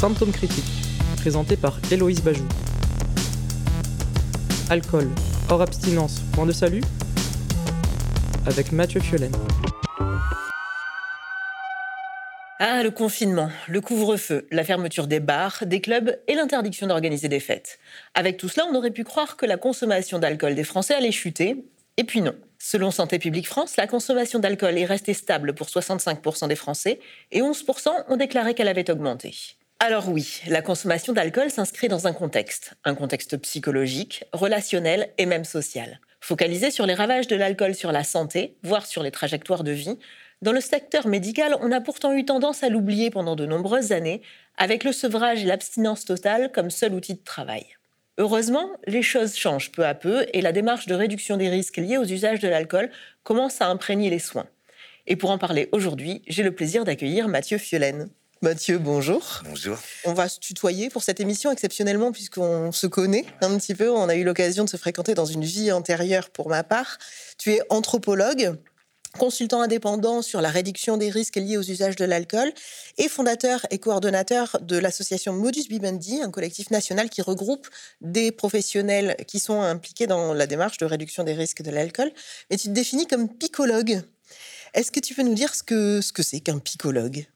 Symptômes critiques, présenté par Héloïse Bajou. Alcool, hors abstinence, point de salut Avec Mathieu Fiolaine. Ah, le confinement, le couvre-feu, la fermeture des bars, des clubs et l'interdiction d'organiser des fêtes. Avec tout cela, on aurait pu croire que la consommation d'alcool des Français allait chuter, et puis non. Selon Santé publique France, la consommation d'alcool est restée stable pour 65% des Français et 11% ont déclaré qu'elle avait augmenté. Alors oui, la consommation d'alcool s'inscrit dans un contexte, un contexte psychologique, relationnel et même social. Focalisé sur les ravages de l'alcool sur la santé, voire sur les trajectoires de vie, dans le secteur médical, on a pourtant eu tendance à l'oublier pendant de nombreuses années, avec le sevrage et l'abstinence totale comme seul outil de travail. Heureusement, les choses changent peu à peu et la démarche de réduction des risques liés aux usages de l'alcool commence à imprégner les soins. Et pour en parler aujourd'hui, j'ai le plaisir d'accueillir Mathieu Fiolaine. Mathieu, bonjour. Bonjour. On va se tutoyer pour cette émission exceptionnellement puisqu'on se connaît un petit peu. On a eu l'occasion de se fréquenter dans une vie antérieure pour ma part. Tu es anthropologue, consultant indépendant sur la réduction des risques liés aux usages de l'alcool et fondateur et coordonnateur de l'association Modus Bibendi, un collectif national qui regroupe des professionnels qui sont impliqués dans la démarche de réduction des risques de l'alcool. Mais tu te définis comme picologue. Est-ce que tu peux nous dire ce que ce que c'est qu'un picologue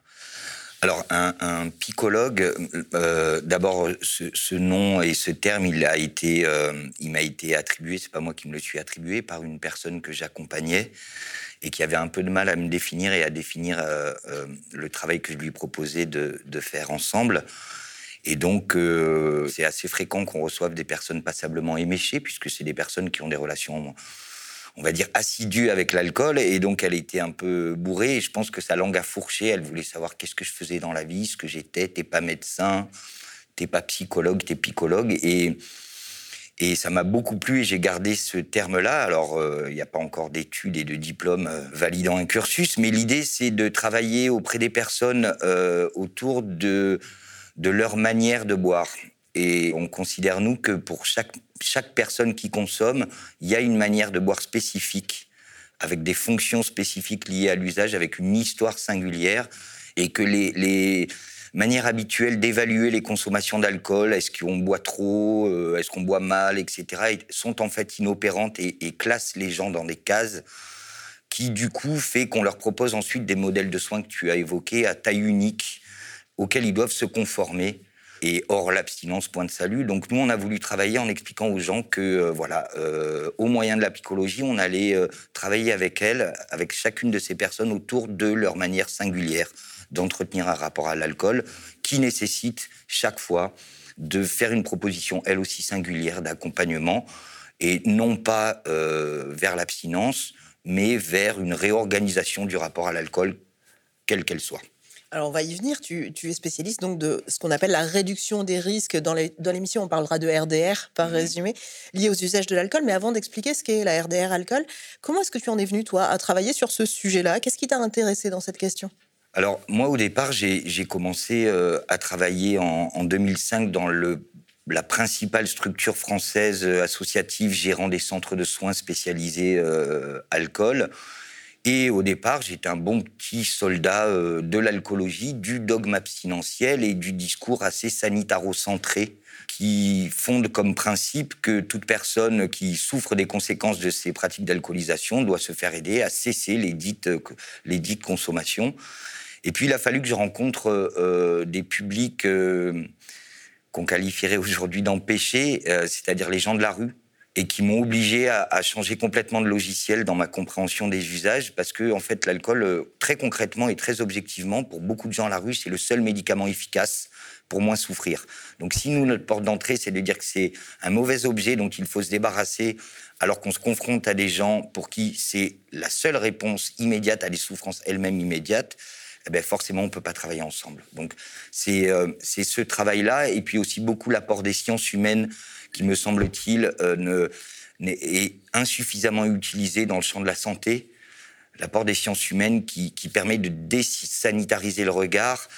alors, un, un picologue, euh, d'abord, ce, nom et ce terme, il a été, euh, il m'a été attribué. C'est pas moi qui me le suis attribué par une personne que j'accompagnais et qui avait un peu de mal à me définir et à définir euh, euh, le travail que je lui proposais de, faire ensemble. Et donc, euh, c'est assez fréquent qu'on reçoive des personnes passablement éméchées, puisque c'est des personnes qui ont des relations, on va dire, assidues avec l'alcool. Et donc, elle était un peu bourrée. Et je pense que sa langue a fourché. Elle voulait savoir qu'est-ce que je faisais dans la vie, ce que j'étais. T'es pas médecin, t'es pas psychologue, t'es picologue. Et et ça m'a beaucoup plu et j'ai gardé ce terme-là. Alors, euh, il n'y a pas encore d'études et de diplômes euh, validant un cursus, mais l'idée, c'est de travailler auprès des personnes euh, autour de, de leur manière de boire. Et on considère, nous, que pour chaque, personne qui consomme, il y a une manière de boire spécifique, avec des fonctions spécifiques liées à l'usage, avec une histoire singulière, et que les, les manière habituelle d'évaluer les consommations d'alcool, est-ce qu'on boit trop, euh, est-ce qu'on boit mal, etc., sont en fait inopérantes et, classent les gens dans des cases qui, du coup, fait qu'on leur propose ensuite des modèles de soins que tu as évoqués à taille unique, auxquels ils doivent se conformer. Et hors l'abstinence, point de salut. Donc nous, on a voulu travailler en expliquant aux gens que, euh, voilà, euh, au moyen de la psychologie, on allait travailler avec elles, avec chacune de ces personnes autour de leur manière singulière d'entretenir un rapport à l'alcool qui nécessite chaque fois de faire une proposition, elle aussi singulière, d'accompagnement, et non pas euh, vers l'abstinence, mais vers une réorganisation du rapport à l'alcool, quelle qu'elle soit. Alors on va y venir, tu, es spécialiste donc de ce qu'on appelle la réduction des risques. Dans l'émission, on parlera de RDR par mmh. résumé, lié aux usages de l'alcool. Mais avant d'expliquer ce qu'est la RDR alcool, comment est-ce que tu en es venu, toi, à travailler sur ce sujet-là? Qu'est-ce qui t'a intéressé dans cette question? Alors, moi, au départ, j'ai commencé euh, à travailler en, 2005 dans le, la principale structure française euh, associative gérant des centres de soins spécialisés euh, alcool. Et au départ, j'étais un bon petit soldat de l'alcoolologie, du dogme abstinentiel et du discours assez sanitaro-centré qui fonde comme principe que toute personne qui souffre des conséquences de ces pratiques d'alcoolisation doit se faire aider à cesser les dites, les dites consommations. Et puis, il a fallu que je rencontre euh, des publics euh, qu'on qualifierait aujourd'hui d'empêchés, euh, c'est-à-dire les gens de la rue, et qui m'ont obligé à, changer complètement de logiciel dans ma compréhension des usages, parce que, en fait, l'alcool, très concrètement et très objectivement, pour beaucoup de gens à la rue, c'est le seul médicament efficace pour moins souffrir. Donc, si nous, notre porte d'entrée, c'est de dire que c'est un mauvais objet dont il faut se débarrasser, alors qu'on se confronte à des gens pour qui c'est la seule réponse immédiate à des souffrances elles-mêmes immédiates, eh ben forcément, on ne peut pas travailler ensemble. Donc, euh, c'est ce travail-là, et puis aussi beaucoup l'apport des sciences humaines, qui, me semble-t-il, euh, est insuffisamment utilisé dans le champ de la santé. L'apport des sciences humaines qui, qui permet de désanitariser le regard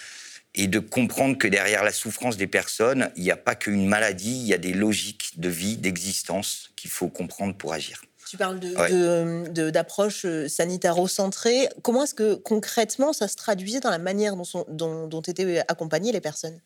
et de comprendre que derrière la souffrance des personnes, il n'y a pas qu'une maladie, il y a des logiques de vie, d'existence qu'il faut comprendre pour agir. Tu parles d'approche de, euh, sanitaro-centrée. Comment est-ce que concrètement ça se traduisait dans la manière dont, dont, dont étaient accompagnées les personnes?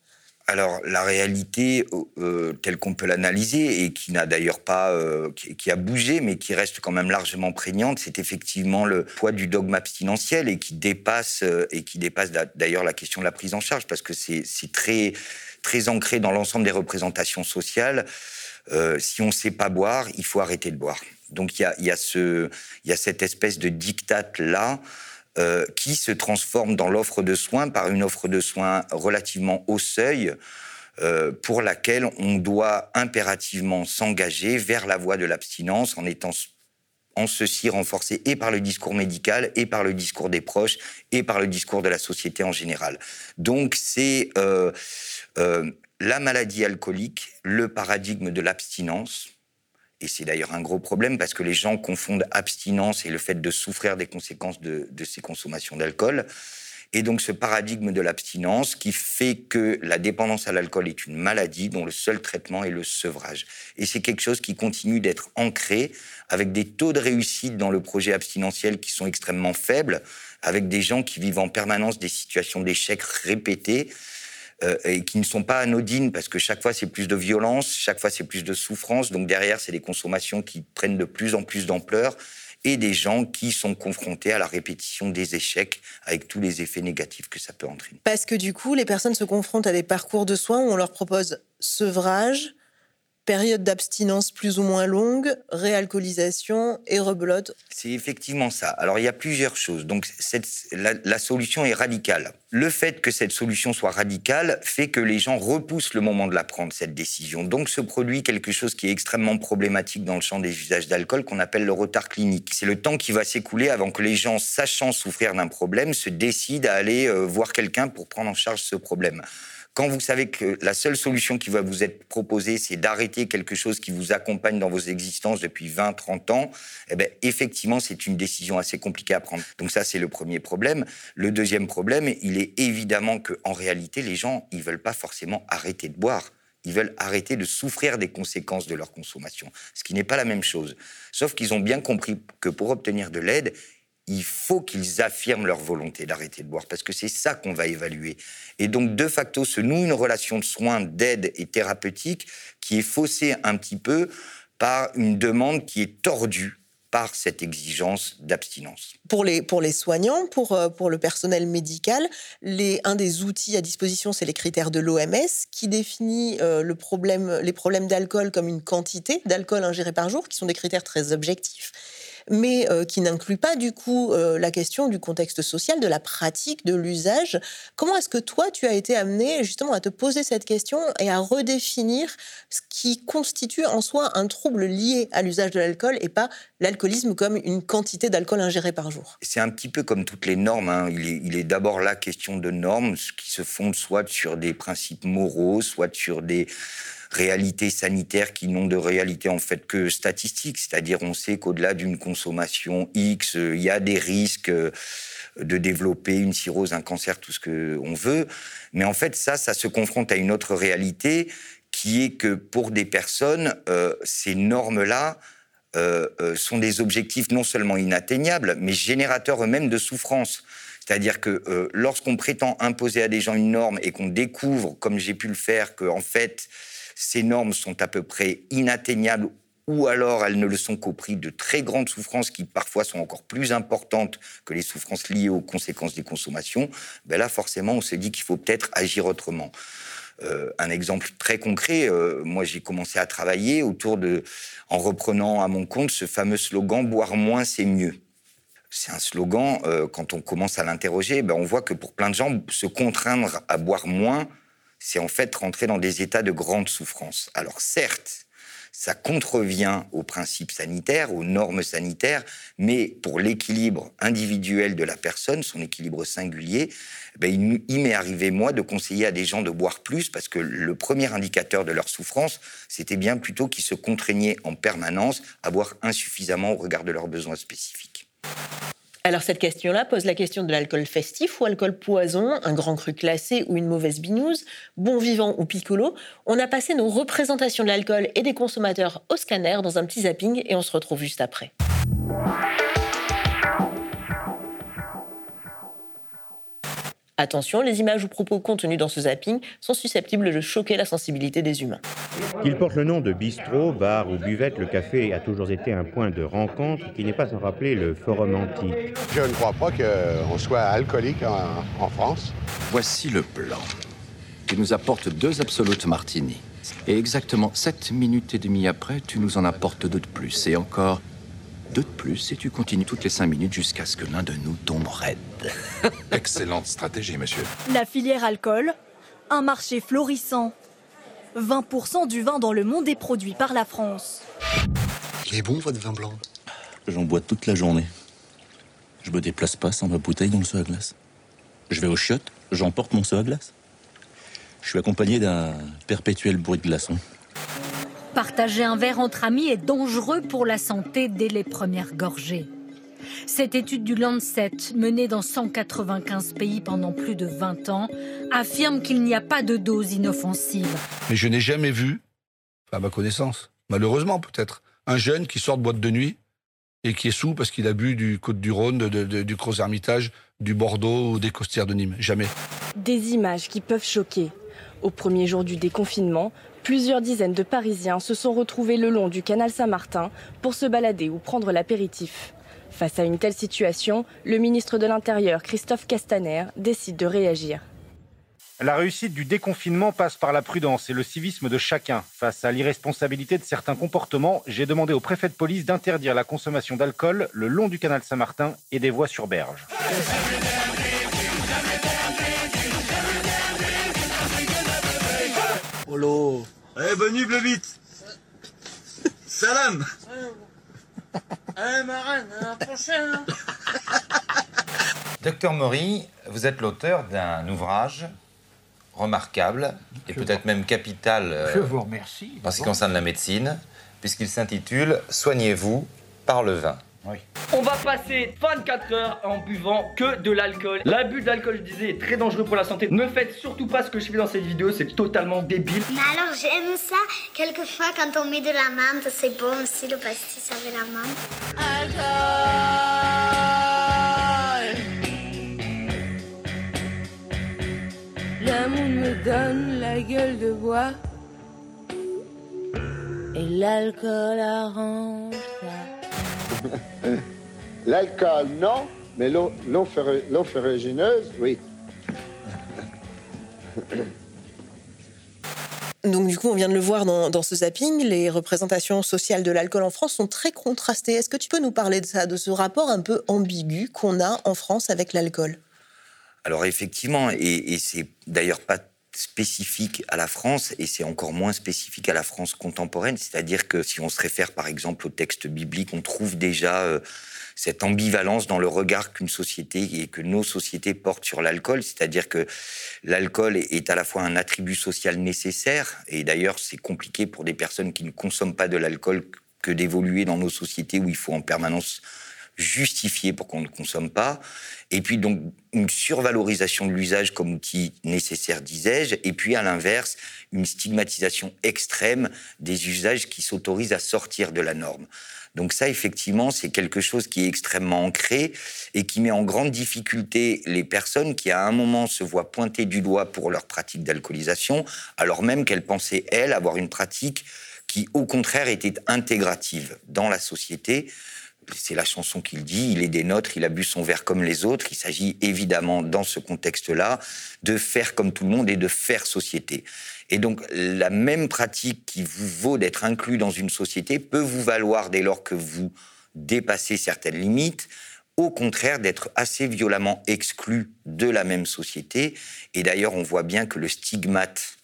Alors la réalité euh, euh, telle qu'on peut l'analyser et qui n'a d'ailleurs pas, euh, qui, a bougé, mais qui reste quand même largement prégnante, c'est effectivement le poids du dogme abstinentiel et qui dépasse et qui dépasse d'ailleurs la question de la prise en charge parce que c'est très très ancré dans l'ensemble des représentations sociales. si on ne sait pas boire, il faut arrêter de boire. Donc il y a, y a, ce, y a cette espèce de dictat là euh, qui se transforme dans l'offre de soins par une offre de soins relativement au seuil, euh, pour laquelle on doit impérativement s'engager vers la voie de l'abstinence en étant en ceci renforcé et par le discours médical, et par le discours des proches, et par le discours de la société en général. Donc c'est euh, la maladie alcoolique, le paradigme de l'abstinence, et c'est d'ailleurs un gros problème parce que les gens confondent abstinence et le fait de souffrir des conséquences de, ces consommations d'alcool. Et donc ce paradigme de l'abstinence qui fait que la dépendance à l'alcool est une maladie dont le seul traitement est le sevrage. Et c'est quelque chose qui continue d'être ancré avec des taux de réussite dans le projet abstinentiel qui sont extrêmement faibles, avec des gens qui vivent en permanence des situations d'échec répétées euh, et qui ne sont pas anodines parce que chaque fois c'est plus de violence, chaque fois c'est plus de souffrance. Donc derrière, c'est des consommations qui prennent de plus en plus d'ampleur et des gens qui sont confrontés à la répétition des échecs avec tous les effets négatifs que ça peut entraîner. Parce que du coup, les personnes se confrontent à des parcours de soins où on leur propose sevrage, période d'abstinence plus ou moins longue, réalcoolisation et rebelote. C'est effectivement ça. Alors il y a plusieurs choses. Donc la, solution est radicale. Le fait que cette solution soit radicale fait que les gens repoussent le moment de la prendre, cette décision. Donc se produit quelque chose qui est extrêmement problématique dans le champ des usages d'alcool qu'on appelle le retard clinique. C'est le temps qui va s'écouler avant que les gens, sachant souffrir d'un problème, se décident à aller euh, voir quelqu'un pour prendre en charge ce problème. Quand vous savez que la seule solution qui va vous être proposée, c'est d'arrêter quelque chose qui vous accompagne dans vos existences depuis 20, 30 ans, eh bien, effectivement, c'est une décision assez compliquée à prendre. Donc ça, c'est le premier problème. Le deuxième problème, il est évidemment qu'en réalité, les gens, ils veulent pas forcément arrêter de boire. Ils veulent arrêter de souffrir des conséquences de leur consommation, ce qui n'est pas la même chose. Sauf qu'ils ont bien compris que pour obtenir de l'aide, il faut qu'ils affirment leur volonté d'arrêter de boire, parce que c'est ça qu'on va évaluer. Et donc, de facto, se noue une relation de soins, d'aide et thérapeutique qui est faussée un petit peu par une demande qui est tordue par cette exigence d'abstinence. Pour les, pour les soignants, pour, euh, pour le personnel médical, un des outils à disposition, c'est les critères de l'OMS qui définit euh, le problème, les problèmes d'alcool comme une quantité d'alcool ingéré par jour, qui sont des critères très objectifs mais euh, qui n'inclut pas du coup euh, la question du contexte social, de la pratique, de l'usage. Comment est-ce que toi, tu as été amené justement à te poser cette question et à redéfinir ce qui constitue en soi un trouble lié à l'usage de l'alcool et pas l'alcoolisme comme une quantité d'alcool ingéré par jour? C'est un petit peu comme toutes les normes. Hein. Il est, il est d'abord la question de normes qui se fondent soit sur des principes moraux, soit sur des réalités sanitaires qui n'ont de réalité en fait que statistique, c'est-à-dire on sait qu'au-delà d'une consommation X, euh, il y a des risques euh, de développer une cirrhose, un cancer, tout ce qu'on veut. Mais en fait, ça, ça se confronte à une autre réalité qui est que pour des personnes, euh, ces normes-là sont des objectifs non seulement inatteignables, mais générateurs eux-mêmes de souffrance. C'est-à-dire que lorsqu'on prétend imposer à des gens une norme et qu'on découvre, comme j'ai pu le faire, qu'en en fait, ces normes sont à peu près inatteignables ou alors elles ne le sont qu'au prix de très grandes souffrances qui parfois sont encore plus importantes que les souffrances liées aux conséquences des consommations, ben là forcément on se dit qu'il faut peut-être agir autrement. Euh, un exemple très concret, euh, moi j'ai commencé à travailler autour de, en reprenant à mon compte ce fameux slogan boire moins c'est mieux. C'est un slogan, euh, quand on commence à l'interroger, ben on voit que pour plein de gens, se contraindre à boire moins, c'est en fait rentrer dans des états de grande souffrance. Alors certes, ça contrevient aux principes sanitaires, aux normes sanitaires, mais pour l'équilibre individuel de la personne, son équilibre singulier, ben, il, m'est arrivé, moi, de conseiller à des gens de boire plus, parce que le premier indicateur de leur souffrance, c'était bien plutôt qu'ils se contraignaient en permanence à boire insuffisamment au regard de leurs besoins spécifiques. Alors cette question-là pose la question de l'alcool festif ou alcool poison, un grand cru classé ou une mauvaise binouse, bon vivant ou piccolo. On a passé nos représentations de l'alcool et des consommateurs au scanner dans un petit zapping et on se retrouve juste après. Attention, les images ou propos contenus dans ce zapping sont susceptibles de choquer la sensibilité des humains. Qu'il porte le nom de bistrot, bar ou buvette, le café a toujours été un point de rencontre qui n'est pas sans rappeler le forum antique. Je ne crois pas qu'on soit alcoolique en, en France. Voici le plan qui nous apporte deux absolutes martini. Et exactement 7 minutes et demie après, tu nous en apportes deux de plus. Et encore deux de plus, et tu continues toutes les 5 minutes jusqu'à ce que l'un de nous tombe raide. Excellente stratégie, monsieur. La filière alcool, un marché florissant. 20% du vin dans le monde est produit par la France. Il est bon, votre vin blanc? J'en bois toute la journée. Je me déplace pas sans ma bouteille dans le seau à glace. Je vais au chiottes, j'emporte mon seau à glace. Je suis accompagné d'un perpétuel bruit de glaçons. Partager un verre entre amis est dangereux pour la santé dès les premières gorgées. Cette étude du Lancet, menée dans 195 pays pendant plus de 20 ans, affirme qu'il n'y a pas de dose inoffensive. Mais je n'ai jamais vu, à ma connaissance, malheureusement peut-être, un jeune qui sort de boîte de nuit et qui est sous parce qu'il a bu du Côte-du-Rhône, de, de, du Gros-Hermitage, du Bordeaux ou des Costières de Nîmes. Jamais. Des images qui peuvent choquer. Au premier jour du déconfinement, plusieurs dizaines de Parisiens se sont retrouvés le long du canal Saint-Martin pour se balader ou prendre l'apéritif. Face à une telle situation, le ministre de l'Intérieur, Christophe Castaner, décide de réagir. La réussite du déconfinement passe par la prudence et le civisme de chacun. Face à l'irresponsabilité de certains comportements, j'ai demandé au préfet de police d'interdire la consommation d'alcool le long du canal Saint-Martin et des voies sur berge. Polo. Eh, bonne nuit, Bleubitte. Salam. Eh, marraine, à la prochaine. Docteur Maury, vous êtes l'auteur d'un ouvrage remarquable et peut-être même capital Je vous remercie. en ce qui concerne la médecine, puisqu'il s'intitule Soignez-vous par le vin. Oui. On va passer 24 heures en buvant que de l'alcool. L'abus d'alcool, je disais, est très dangereux pour la santé. Ne faites surtout pas ce que je fais dans cette vidéo, c'est totalement débile. Mais alors j'aime ça. Quelquefois quand on met de la menthe, c'est bon aussi le pastis avec la menthe. L'amour me donne la gueule de bois. Et l'alcool arrange ça. L'alcool, non, mais l'eau l'eau ferru- l'eau ferrugineuse, oui. Donc du coup, on vient de le voir dans, dans ce zapping, les représentations sociales de l'alcool en France sont très contrastées. Est-ce que tu peux nous parler de ça, de ce rapport un peu ambigu qu'on a en France avec l'alcool? Alors effectivement, et, et c'est d'ailleurs pas spécifique à la France, et c'est encore moins spécifique à la France contemporaine, c'est-à-dire que si on se réfère par exemple au texte biblique, on trouve déjà euh, cette ambivalence dans le regard qu'une société et que nos sociétés portent sur l'alcool, c'est-à-dire que l'alcool est- à la fois un attribut social nécessaire, et d'ailleurs c'est compliqué pour des personnes qui ne consomment pas de l'alcool que d'évoluer dans nos sociétés où il faut en permanence justifier pour qu'on ne consomme pas. Et puis donc une survalorisation de l'usage comme outil nécessaire, disais-je. Et puis à l'inverse, une stigmatisation extrême des usages qui s'autorisent à sortir de la norme. Donc ça, effectivement, c'est quelque chose qui est extrêmement ancré et qui met en grande difficulté les personnes qui, à un moment, se voient pointer du doigt pour leur pratique d'alcoolisation, alors même qu'elles pensaient, elles, avoir une pratique qui, au contraire, était intégrative dans la société. C'est la chanson qu'il dit, il est des nôtres, il a bu son verre comme les autres. Il s'agit évidemment, dans ce contexte-là, de faire comme tout le monde et de faire société. Et donc, la même pratique qui vous vaut d'être inclus dans une société peut vous valoir dès lors que vous dépassez certaines limites, au contraire d'être assez violemment exclu de la même société. Et d'ailleurs, on voit bien que le stigmate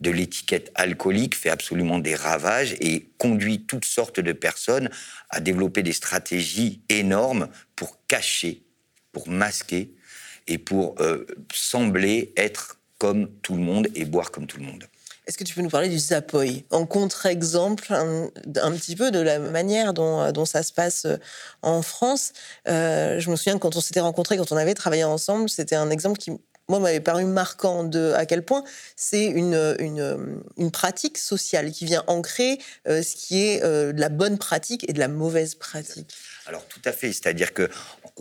de l'étiquette alcoolique fait absolument des ravages et conduit toutes sortes de personnes à développer des stratégies énormes pour cacher, pour masquer et pour euh, sembler être comme tout le monde et boire comme tout le monde. Est-ce que tu peux nous parler du Zapoy? En contre-exemple, un, petit peu de la manière dont, dont ça se passe euh, en France. Euh, je me souviens quand on s'était rencontrés, quand on avait travaillé ensemble, c'était un exemple qui, moi, m'avait paru marquant de à quel point c'est une, une, une pratique sociale qui vient ancrer euh, ce qui est euh, de la bonne pratique et de la mauvaise pratique. Alors tout à fait, c'est-à-dire que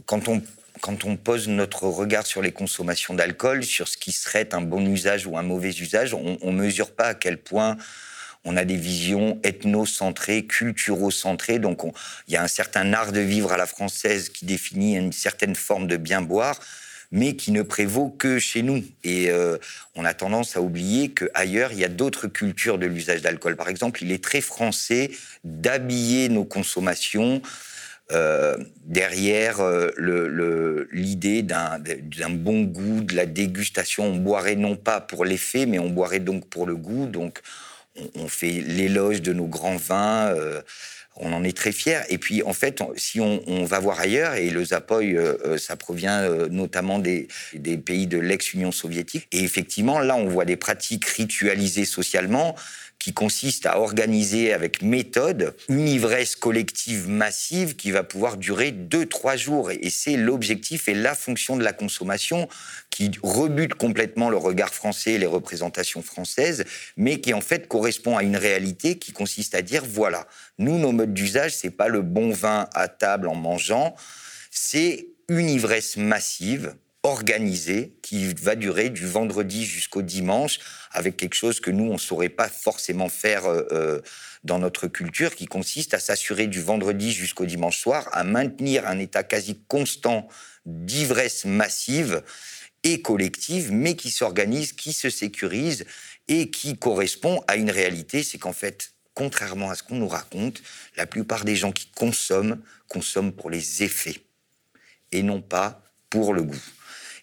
quand on quand on pose notre regard sur les consommations d'alcool, sur ce qui serait un bon usage ou un mauvais usage, on ne mesure pas à quel point on a des visions ethnocentrées, culturo-centrées. Donc, il y a un certain art de vivre à la française qui définit une certaine forme de bien boire, mais qui ne prévaut que chez nous. Et euh, on a tendance à oublier qu'ailleurs, il y a d'autres cultures de l'usage d'alcool. Par exemple, il est très français d'habiller nos consommations euh, derrière euh, l'idée d'un bon goût, de la dégustation. On boirait non pas pour l'effet, mais on boirait donc pour le goût. Donc, on, fait l'éloge de nos grands vins. On en est très fiers. Et puis, en fait, si on, va voir ailleurs, et le Zapoy, ça provient notamment des, des, pays de l'ex-Union soviétique, et effectivement, là, on voit des pratiques ritualisées socialement qui consiste à organiser avec méthode une ivresse collective massive qui va pouvoir durer deux, trois jours. Et c'est l'objectif et la fonction de la consommation qui rebute complètement le regard français et les représentations françaises, mais qui en fait correspond à une réalité qui consiste à dire voilà, nous, nos modes d'usage, c'est pas le bon vin à table en mangeant, c'est une ivresse massive organisée qui va durer du vendredi jusqu'au dimanche avec quelque chose que nous, on ne saurait pas forcément faire euh, euh, dans notre culture, qui consiste à s'assurer du vendredi jusqu'au dimanche soir, à maintenir un état quasi constant d'ivresse massive et collective, mais qui s'organise, qui se sécurise et qui correspond à une réalité, c'est qu'en fait, contrairement à ce qu'on nous raconte, la plupart des gens qui consomment consomment pour les effets et non pas pour le goût.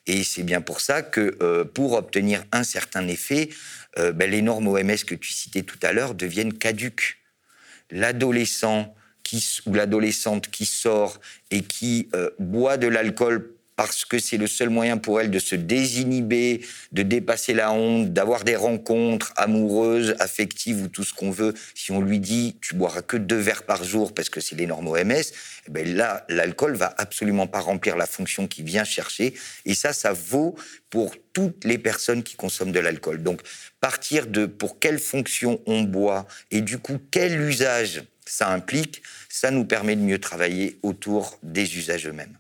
Et c'est bien pour ça que euh, pour obtenir un certain effet, euh, ben, les normes OMS que tu citais tout à l'heure deviennent caduques. L'adolescent ou l'adolescente qui sort et qui euh, boit de l'alcool parce que c'est le seul moyen pour elle de se désinhiber, de dépasser la honte, d'avoir des rencontres amoureuses, affectives ou tout ce qu'on veut. Si on lui dit tu boiras que deux verres par jour parce que c'est les normes OMS, eh ben là l'alcool va absolument pas remplir la fonction qu'il vient chercher. Et ça, ça vaut pour toutes les personnes qui consomment de l'alcool. Donc partir de pour quelle fonction on boit et du coup quel usage ça implique, ça nous permet de mieux travailler autour des usages eux-mêmes.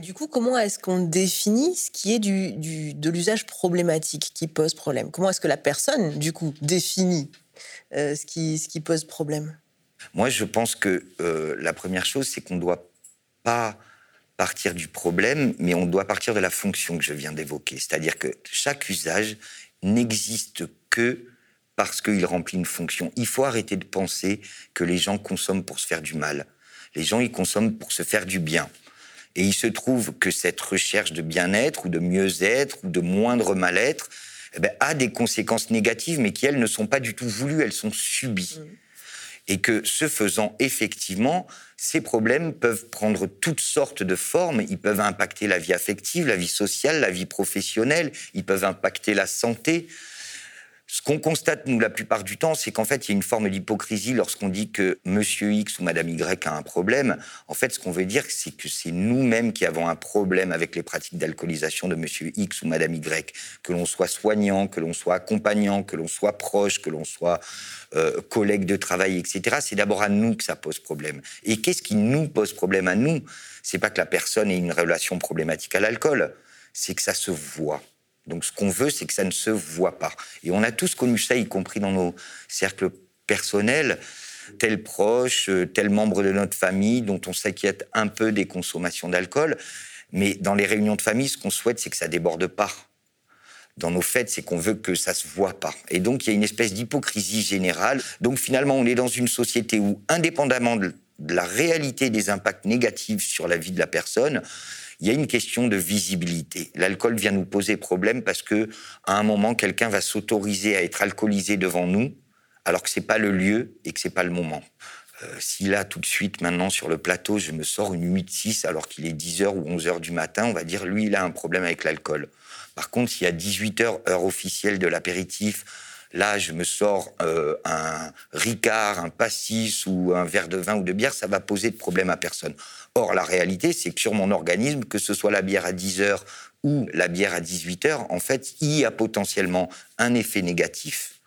Du coup, comment est-ce qu'on définit ce qui est du, de l'usage problématique qui pose problème? Comment est-ce que la personne, du coup, définit euh, ce, qui, ce qui pose problème? Moi, je pense que euh, la première chose, c'est qu'on ne doit pas partir du problème, mais on doit partir de la fonction que je viens d'évoquer. C'est-à-dire que chaque usage n'existe que parce qu'il remplit une fonction. Il faut arrêter de penser que les gens consomment pour se faire du mal. Les gens, ils consomment pour se faire du bien. Et il se trouve que cette recherche de bien-être ou de mieux-être ou de moindre mal-être eh ben, a des conséquences négatives, mais qui, elles, ne sont pas du tout voulues, elles sont subies. Mm. Et que ce faisant, effectivement, ces problèmes peuvent prendre toutes sortes de formes. Ils peuvent impacter la vie affective, la vie sociale, la vie professionnelle. Ils peuvent impacter la santé. Ce qu'on constate, nous, la plupart du temps, c'est qu'en fait, il y a une forme d'hypocrisie lorsqu'on dit que Monsieur X ou Madame Y a un problème. En fait, ce qu'on veut dire, c'est que c'est nous-mêmes qui avons un problème avec les pratiques d'alcoolisation de Monsieur X ou Madame Y. Que l'on soit soignant, que l'on soit accompagnant, que l'on soit proche, que l'on soit euh, collègue de travail, etc. C'est d'abord à nous que ça pose problème. Et qu'est-ce qui nous pose problème à nous? C'est pas que la personne ait une relation problématique à l'alcool, c'est que ça se voit. Donc ce qu'on veut, c'est que ça ne se voit pas. Et on a tous connu ça, y compris dans nos cercles personnels, tel proche, euh, tel membre de notre famille dont on s'inquiète un peu des consommations d'alcool. Mais dans les réunions de famille, ce qu'on souhaite, c'est que ça déborde pas. Dans nos fêtes, c'est qu'on veut que ça se voit pas. Et donc, il y a une espèce d'hypocrisie générale. Donc, finalement, on est dans une société où, indépendamment de la réalité des impacts négatifs sur la vie de la personne, il y a une question de visibilité. L'alcool vient nous poser problème parce que à un moment, quelqu'un va s'autoriser à être alcoolisé devant nous, alors que c'est pas le lieu et que c'est pas le moment. Euh, si là, tout de suite, maintenant, sur le plateau, je me sors une 8-6 alors qu'il est 10h ou 11h du matin, on va dire, lui, il a un problème avec l'alcool. Par contre, s'il y a 18h, heure officielle de l'apéritif, là, je me sors euh, un Ricard, un pastis ou un verre de vin ou de bière, ça va poser de problème à personne. Or, la réalité, c'est que sur mon organisme, que ce soit la bière à 10 heures ou la bière à 18 heures, en fait, il y a potentiellement un effet négatif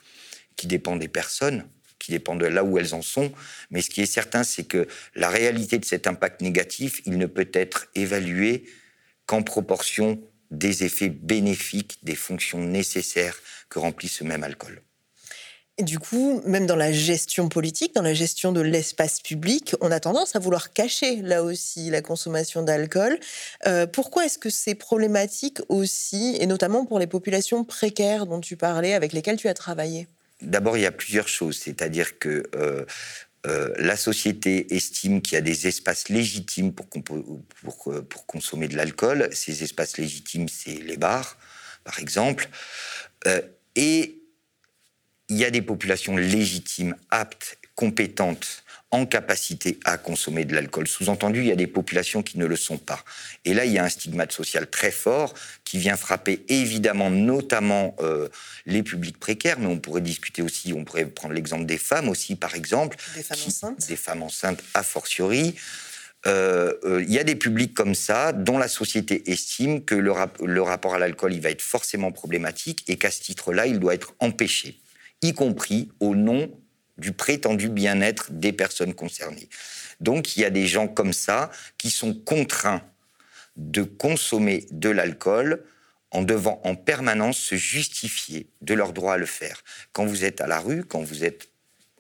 qui dépend des personnes, qui dépend de là où elles en sont. Mais ce qui est certain, c'est que la réalité de cet impact négatif, il ne peut être évalué qu'en proportion des effets bénéfiques, des fonctions nécessaires que remplit ce même alcool. Et du coup, même dans la gestion politique, dans la gestion de l'espace public, on a tendance à vouloir cacher là aussi la consommation d'alcool. Euh, pourquoi est-ce que c'est problématique aussi, et notamment pour les populations précaires dont tu parlais, avec lesquelles tu as travaillé? D'abord, il y a plusieurs choses, c'est-à-dire que euh, euh, la société estime qu'il y a des espaces légitimes pour, pour, pour consommer de l'alcool. Ces espaces légitimes, c'est les bars, par exemple. et il y a des populations légitimes, aptes, compétentes, en capacité à consommer de l'alcool. Sous-entendu, il y a des populations qui ne le sont pas. Et là, il y a un stigmate social très fort qui vient frapper évidemment notamment euh, les publics précaires, mais on pourrait discuter aussi, on pourrait prendre l'exemple des femmes aussi, par exemple. Des femmes enceintes. Des femmes enceintes a fortiori. Euh, euh, il y a des publics comme ça dont la société estime que le, le rapport à l'alcool il va être forcément problématique et qu'à ce titre-là, il doit être empêché y compris au nom du prétendu bien-être des personnes concernées. Donc il y a des gens comme ça qui sont contraints de consommer de l'alcool en devant en permanence se justifier de leur droit à le faire. Quand vous êtes à la rue, quand vous êtes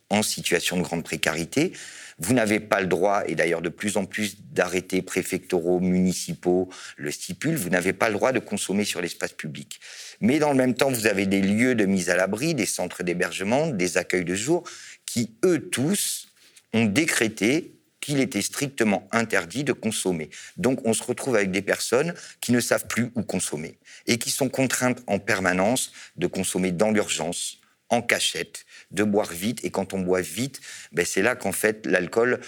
en situation de grande précarité, vous n'avez pas le droit, et d'ailleurs de plus en plus d'arrêtés préfectoraux, municipaux le stipulent, vous n'avez pas le droit de consommer sur l'espace public. Mais dans le même temps, vous avez des lieux de mise à l'abri, des centres d'hébergement, des accueils de jour, qui, eux tous, ont décrété qu'il était strictement interdit de consommer. Donc on se retrouve avec des personnes qui ne savent plus où consommer et qui sont contraintes en permanence de consommer dans l'urgence, en cachette, de boire vite. Et quand on boit vite, ben c'est là qu'en fait l'alcool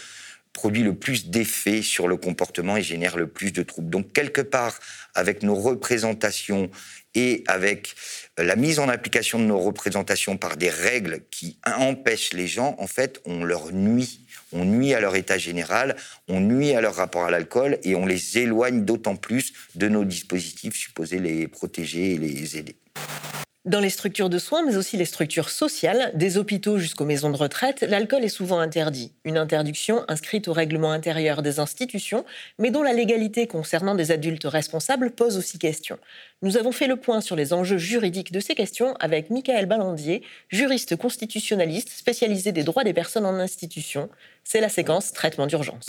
produit le plus d'effets sur le comportement et génère le plus de troubles. Donc quelque part, avec nos représentations et avec la mise en application de nos représentations par des règles qui empêchent les gens, en fait, on leur nuit. On nuit à leur état général, on nuit à leur rapport à l'alcool et on les éloigne d'autant plus de nos dispositifs supposés les protéger et les aider. Dans les structures de soins, mais aussi les structures sociales, des hôpitaux jusqu'aux maisons de retraite, l'alcool est souvent interdit. Une interdiction inscrite au règlement intérieur des institutions, mais dont la légalité concernant des adultes responsables pose aussi question. Nous avons fait le point sur les enjeux juridiques de ces questions avec Michael Ballandier, juriste constitutionnaliste spécialisé des droits des personnes en institution. C'est la séquence traitement d'urgence.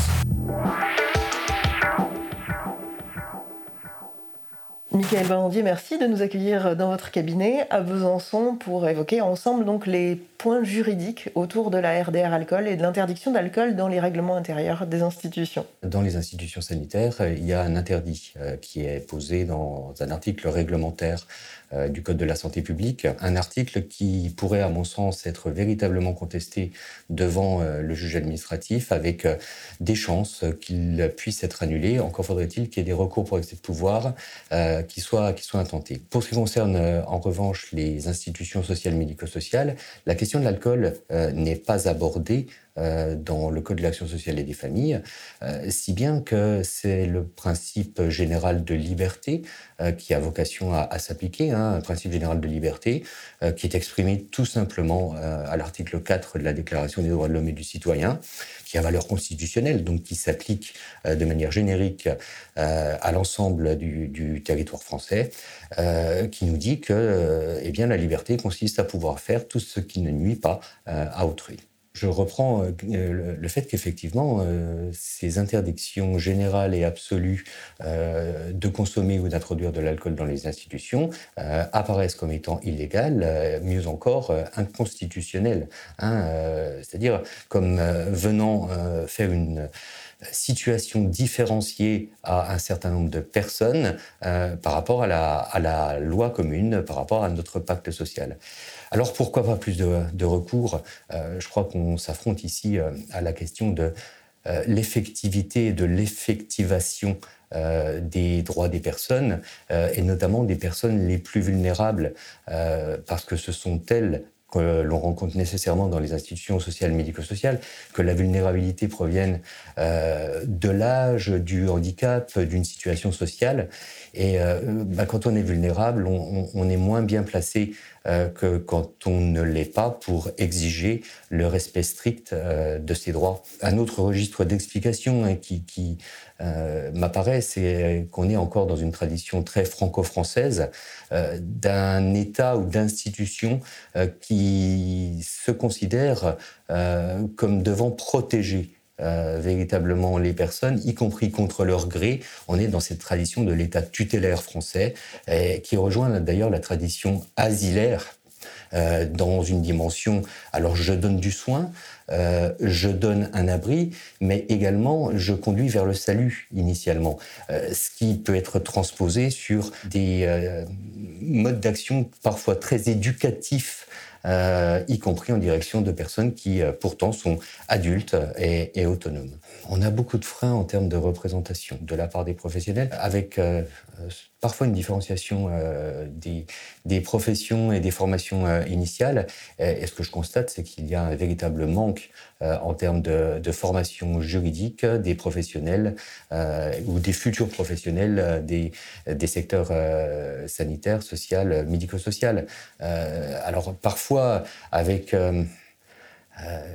Michael Ballandier, merci de nous accueillir dans votre cabinet. À Besançon pour évoquer ensemble donc les points juridiques autour de la RDR alcool et de l'interdiction d'alcool dans les règlements intérieurs des institutions. Dans les institutions sanitaires, il y a un interdit euh, qui est posé dans un article réglementaire euh, du Code de la santé publique, un article qui pourrait, à mon sens, être véritablement contesté devant euh, le juge administratif avec des chances qu'il puisse être annulé. Encore faudrait-il qu'il y ait des recours pour excès de pouvoir qui, soient, qui soient intentés. Pour ce qui concerne, en revanche, les institutions sociales médico-sociales, la question de l'alcool n'est pas abordée euh, dans le Code de l'action sociale et des familles, euh, si bien que c'est le principe général de liberté euh, qui a vocation à, s'appliquer, hein, un principe général de liberté qui est exprimé tout simplement à l'article 4 de la Déclaration des droits de l'homme et du citoyen, qui a valeur constitutionnelle, donc qui s'applique de manière générique à l'ensemble du, du, territoire français, qui nous dit que eh bien, la liberté consiste à pouvoir faire tout ce qui ne nuit pas à autrui je reprends euh, le fait qu'effectivement, euh, ces interdictions générales et absolues euh, de consommer ou d'introduire de l'alcool dans les institutions apparaissent comme étant illégales, mieux encore inconstitutionnelles. Hein, c'est-à-dire comme venant faire une situation différenciée à un certain nombre de personnes par rapport à la, loi commune, par rapport à notre pacte social. Alors pourquoi pas plus de, recours? Euh, Je crois qu'on s'affronte ici euh, à la question de euh, l'effectivité et de l'effectivation des droits des personnes, et notamment des personnes les plus vulnérables, parce que ce sont elles que l'on rencontre nécessairement dans les institutions sociales, médico-sociales, que la vulnérabilité provienne de l'âge, du handicap, d'une situation sociale. Et bah, quand on est vulnérable, on, est moins bien placé euh, que quand on ne l'est pas pour exiger le respect strict euh, de ses droits. Un autre registre d'explication hein, qui, m'apparaît, c'est qu'on est encore dans une tradition très franco-française d'un État ou d'institution qui se considère comme devant protéger véritablement les personnes, y compris contre leur gré. On est dans cette tradition de l'État tutélaire français, qui rejoint d'ailleurs la tradition asilaire euh, dans une dimension. Alors je donne du soin, euh, je donne un abri, mais également je conduis vers le salut initialement, euh, ce qui peut être transposé sur des modes d'action parfois très éducatifs. y compris en direction de personnes qui pourtant sont adultes et, autonomes. On a beaucoup de freins en termes de représentation de la part des professionnels, avec parfois une différenciation euh, des, des, professions et des formations euh, initiales. Et, ce que je constate, c'est qu'il y a un véritable manque euh, en termes de, de, formation juridique des professionnels ou des futurs professionnels des, des secteurs sanitaires, social, médico-social. alors parfois avec euh,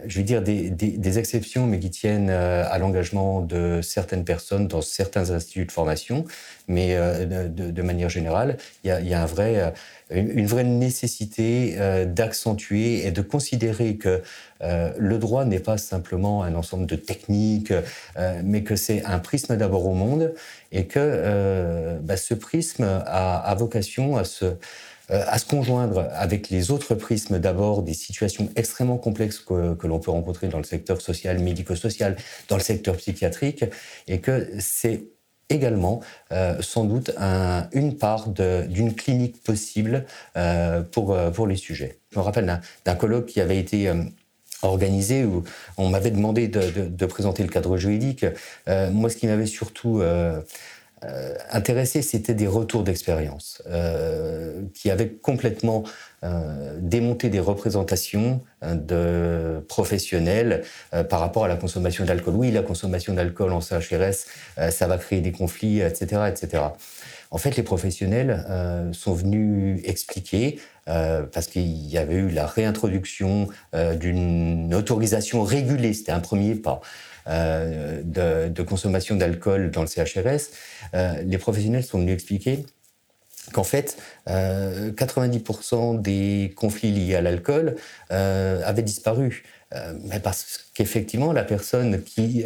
je vais dire, des, exceptions, mais qui tiennent euh, à l'engagement de certaines personnes dans certains instituts de formation. Mais euh, de, manière générale, il y a, une, vraie nécessité d'accentuer et de considérer que le droit n'est pas simplement un ensemble de techniques, mais que c'est un prisme d'abord au monde et que bah, ce prisme a, vocation à se euh, à se conjoindre avec les autres prismes d'abord des situations extrêmement complexes que, l'on peut rencontrer dans le secteur social, médico-social, dans le secteur psychiatrique, et que c'est également euh, sans doute une part d'une clinique possible euh, pour, pour les sujets. Je me rappelle d'un colloque qui avait été organisé où on m'avait demandé de, présenter le cadre juridique. moi, ce qui m'avait surtout euh, intéressé, c'était des retours d'expérience euh, qui avaient complètement euh, démonté des représentations de professionnels par rapport à la consommation d'alcool. Oui, la consommation d'alcool en CHRS, ça va créer des conflits, etc., etc. En fait, les professionnels sont venus expliquer parce qu'il y avait eu la réintroduction d'une autorisation régulée, c'était un premier pas. Euh, de, consommation d'alcool dans le CHRS, euh, les professionnels sont venus expliquer qu'en fait, 90% euh, des conflits liés à l'alcool avaient disparu. Mais parce qu'effectivement, la personne qui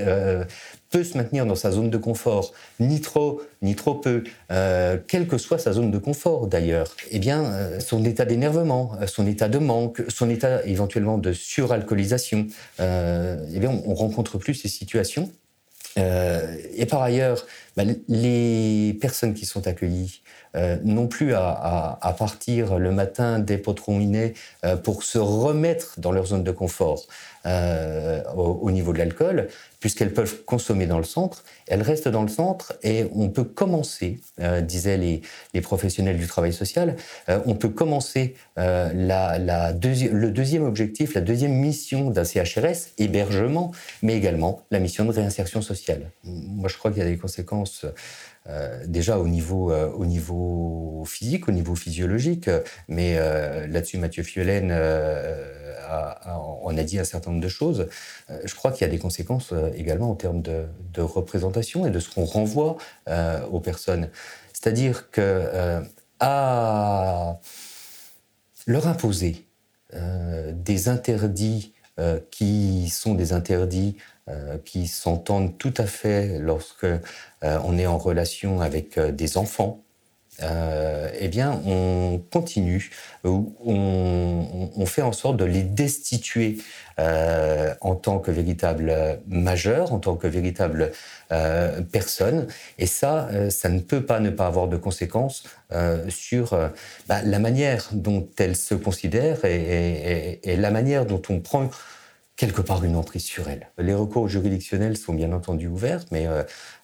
peut se maintenir dans sa zone de confort, ni trop, ni trop peu, euh, quelle que soit sa zone de confort d'ailleurs, eh bien, euh, son état d'énervement, euh, son état de manque, son état éventuellement de suralcoolisation, eh bien, on, rencontre plus ces situations. Et par ailleurs, bah, les personnes qui sont accueillies n'ont plus à, partir le matin des potrons innés pour se remettre dans leur zone de confort. Euh, au, niveau de l'alcool, puisqu'elles peuvent consommer dans le centre. Elles restent dans le centre et on peut commencer, euh, disaient les, professionnels du travail social, euh, on peut commencer la, la le deuxième objectif, la deuxième mission d'un CHRS, hébergement, mais également la mission de réinsertion sociale. Moi, je crois qu'il y a des conséquences. déjà au niveau physique, au niveau physiologique, mais là-dessus Mathieu Fiolaine on a dit un certain nombre de choses. Euh, je crois qu'il y a des conséquences euh, également en termes de, représentation et de ce qu'on renvoie euh, aux personnes. C'est-à-dire que à leur imposer des interdits qui sont des interdits qui s'entendent tout à fait lorsque on est en relation avec des enfants, euh, eh bien, on continue, on, on, fait en sorte de les destituer euh, en tant que véritable majeur, en tant que véritable euh, personne. Et ça, euh, ça ne peut pas ne pas avoir de conséquences euh, sur bah, la manière dont elle se considère et, la manière dont on prend quelque part une emprise sur elle. Les recours juridictionnels sont bien entendu ouverts, mais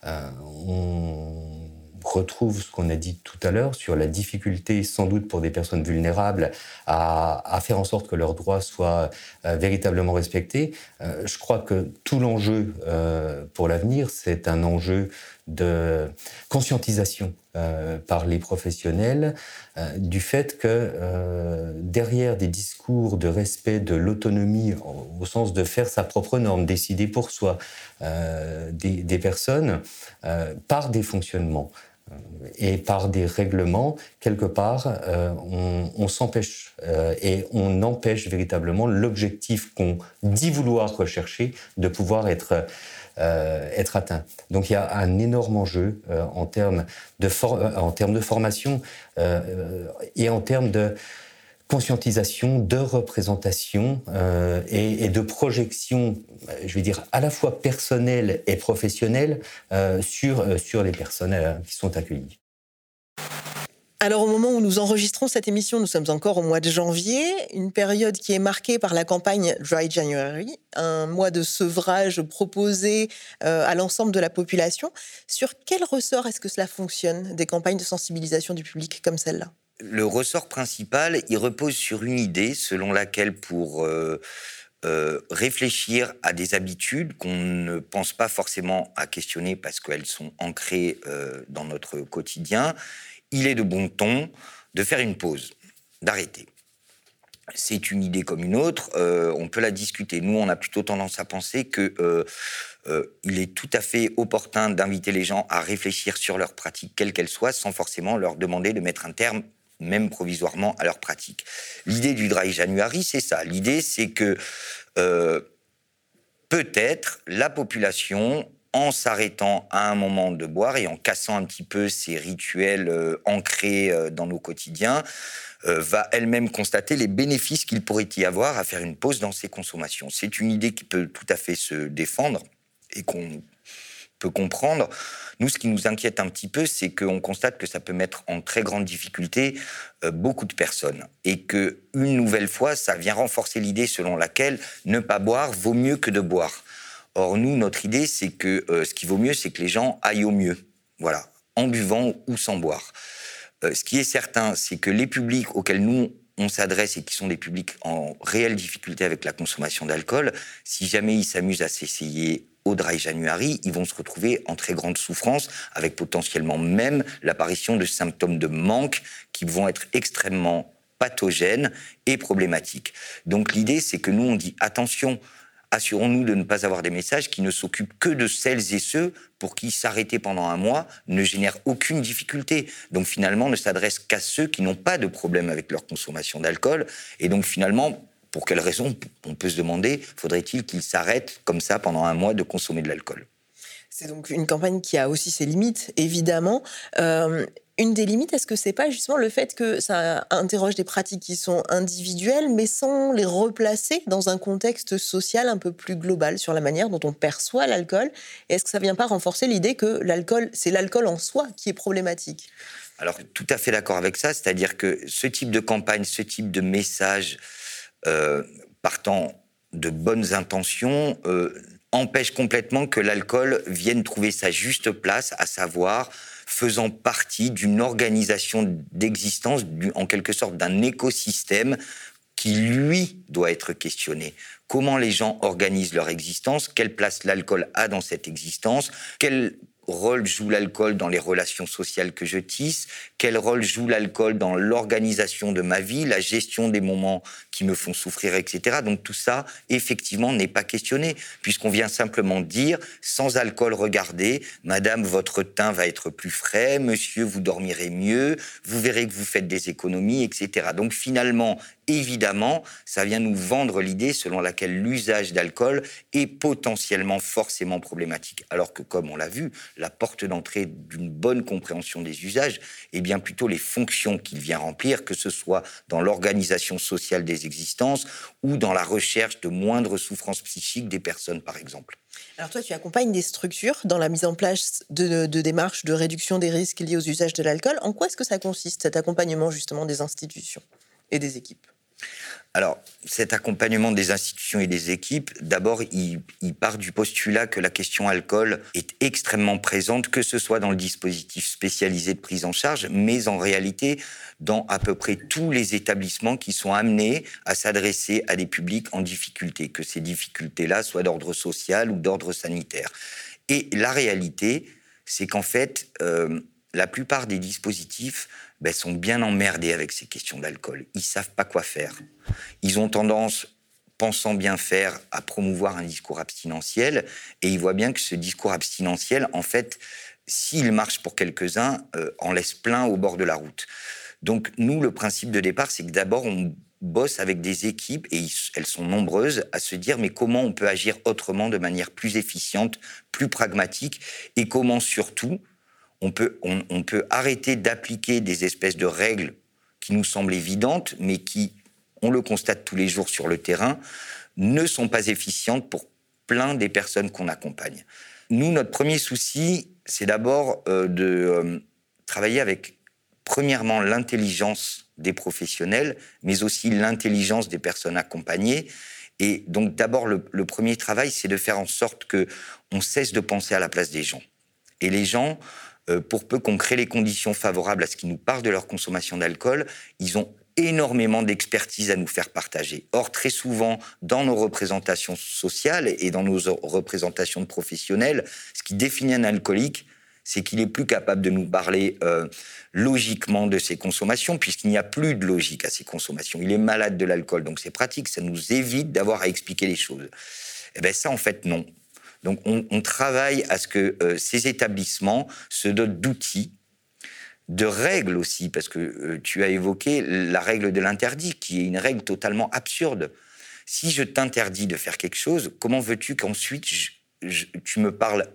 on retrouve ce qu'on a dit tout à l'heure sur la difficulté, sans doute pour des personnes vulnérables, à, faire en sorte que leurs droits soient euh, véritablement respectés. Euh, je crois que tout l'enjeu euh, pour l'avenir, c'est un enjeu de conscientisation par les professionnels du fait que derrière des discours de respect de l'autonomie au, sens de faire sa propre norme, décider pour soi des, des, personnes, par des fonctionnements et par des règlements, quelque part, on, on s'empêche et on empêche véritablement l'objectif qu'on dit vouloir rechercher de pouvoir être euh, atteint. Donc il y a un énorme enjeu euh, euh, en termes de formation et en termes de conscientisation, de représentation et, de projection, je vais dire, à la fois personnelle et professionnelle sur, sur les personnes qui sont accueillies. Alors au moment où nous enregistrons cette émission, nous sommes encore au mois de janvier, une période qui est marquée par la campagne Dry January, un mois de sevrage proposé euh, à l'ensemble de la population. Sur quel ressort est-ce que cela fonctionne, des campagnes de sensibilisation du public comme celle-là? Le ressort principal, il repose sur une idée selon laquelle pour... Euh, euh, réfléchir à des habitudes qu'on ne pense pas forcément à questionner parce qu'elles sont ancrées dans notre quotidien, il est de bon ton de faire une pause, d'arrêter. C'est une idée comme une autre, euh, on peut la discuter. Nous, on a plutôt tendance à penser qu'il euh, euh, est tout à fait opportun d'inviter les gens à réfléchir sur leur pratique, quelle qu'elle soit, sans forcément leur demander de mettre un terme même provisoirement à leur pratique. L'idée du dry January, c'est ça. L'idée, c'est que peut-être la population en s'arrêtant à un moment de boire et en cassant un petit peu ces rituels euh, ancrés euh, dans nos quotidiens, euh, va elle-même constater les bénéfices qu'il pourrait y avoir à faire une pause dans ses consommations. C'est une idée qui peut tout à fait se défendre et qu'on comprendre. Nous, ce qui nous inquiète un petit peu, c'est qu'on constate que ça peut mettre en très grande difficulté beaucoup de personnes et que une nouvelle fois, ça vient renforcer l'idée selon laquelle ne pas boire vaut mieux que de boire. Or, nous, notre idée, c'est que euh, ce qui vaut mieux, c'est que les gens aillent au mieux. Voilà, en buvant ou sans boire. Euh, ce qui est certain, c'est que les publics auxquels nous, on s'adresse et qui sont des publics en réelle difficulté avec la consommation d'alcool, si jamais ils s'amusent à s'essayer au dry January, ils vont se retrouver en très grande souffrance, avec potentiellement même l'apparition de symptômes de manque qui vont être extrêmement pathogènes et problématiques. Donc l'idée, c'est que nous, on dit attention, assurons-nous de ne pas avoir des messages qui ne s'occupent que de celles et ceux pour qui s'arrêter pendant un mois ne génère aucune difficulté. Donc finalement, ne s'adresse qu'à ceux qui n'ont pas de problème avec leur consommation d'alcool. Et donc finalement, pour quelle raison, on peut se demander, faudrait-il qu'ils s'arrêtent comme ça pendant un mois de consommer de l'alcool? C'est donc une campagne qui a aussi ses limites, évidemment. Euh, une des limites, est-ce que c'est pas justement le fait que ça interroge des pratiques qui sont individuelles, mais sans les replacer dans un contexte social un peu plus global sur la manière dont on perçoit l'alcool? Est-ce que ça vient pas renforcer l'idée que l'alcool, c'est l'alcool en soi qui est problématique? Alors, tout à fait d'accord avec ça, c'est-à-dire que ce type de campagne, ce type de message, euh, partant de bonnes intentions, euh, empêche complètement que l'alcool vienne trouver sa juste place, à savoir faisant partie d'une organisation d'existence, en quelque sorte d'un écosystème qui, lui, doit être questionné. Comment les gens organisent leur existence, quelle place l'alcool a dans cette existence, quelle rôle joue l'alcool dans les relations sociales que je tisse, quel rôle joue l'alcool dans l'organisation de ma vie, la gestion des moments qui me font souffrir, etc. Donc tout ça, effectivement, n'est pas questionné, puisqu'on vient simplement dire, sans alcool, regardez, Madame, votre teint va être plus frais, Monsieur, vous dormirez mieux, vous verrez que vous faites des économies, etc. Donc finalement, évidemment, ça vient nous vendre l'idée selon laquelle l'usage d'alcool est potentiellement forcément problématique. Alors que, comme on l'a vu, la porte d'entrée d'une bonne compréhension des usages est bien plutôt les fonctions qu'il vient remplir, que ce soit dans l'organisation sociale des existences ou dans la recherche de moindres souffrances psychiques des personnes, par exemple. Alors toi, tu accompagnes des structures dans la mise en place de, de démarches de réduction des risques liés aux usages de l'alcool. En quoi est-ce que ça consiste, cet accompagnement justement des institutions et des équipes? Alors, cet accompagnement des institutions et des équipes, d'abord, il, part du postulat que la question alcool est extrêmement présente, que ce soit dans le dispositif spécialisé de prise en charge, mais en réalité dans à peu près tous les établissements qui sont amenés à s'adresser à des publics en difficulté, que ces difficultés-là soient d'ordre social ou d'ordre sanitaire. Et la réalité, c'est qu'en fait, euh, la plupart des dispositifs ben, sont bien emmerdés avec ces questions d'alcool. Ils savent pas quoi faire. Ils ont tendance, pensant bien faire, à promouvoir un discours abstinentiel, et ils voient bien que ce discours abstinentiel, en fait, s'il marche pour quelques-uns, euh, en laisse plein au bord de la route. Donc nous, le principe de départ, c'est que d'abord, on bosse avec des équipes, et elles sont nombreuses, à se dire mais comment on peut agir autrement, de manière plus efficiente, plus pragmatique, et comment surtout on peut, on, peut arrêter d'appliquer des espèces de règles qui nous semblent évidentes, mais qui, on le constate tous les jours sur le terrain, ne sont pas efficientes pour plein des personnes qu'on accompagne. Nous, notre premier souci, c'est d'abord euh, de euh, travailler avec, premièrement, l'intelligence des professionnels, mais aussi l'intelligence des personnes accompagnées. Et donc, d'abord, le, le, premier travail, c'est de faire en sorte que on cesse de penser à la place des gens. Et les gens, pour peu qu'on crée les conditions favorables à ce qu'ils nous parlent de leur consommation d'alcool, ils ont énormément d'expertise à nous faire partager. Or, très souvent, dans nos représentations sociales et dans nos représentations de professionnels, ce qui définit un alcoolique, c'est qu'il est plus capable de nous parler euh, logiquement de ses consommations, puisqu'il n'y a plus de logique à ses consommations. Il est malade de l'alcool, donc c'est pratique, ça nous évite d'avoir à expliquer les choses. Eh bien ça, en fait, non. Donc on, travaille à ce que euh, ces établissements se dotent d'outils, de règles aussi, parce que euh, tu as évoqué la règle de l'interdit, qui est une règle totalement absurde. Si je t'interdis de faire quelque chose, comment veux-tu qu'ensuite tu me parles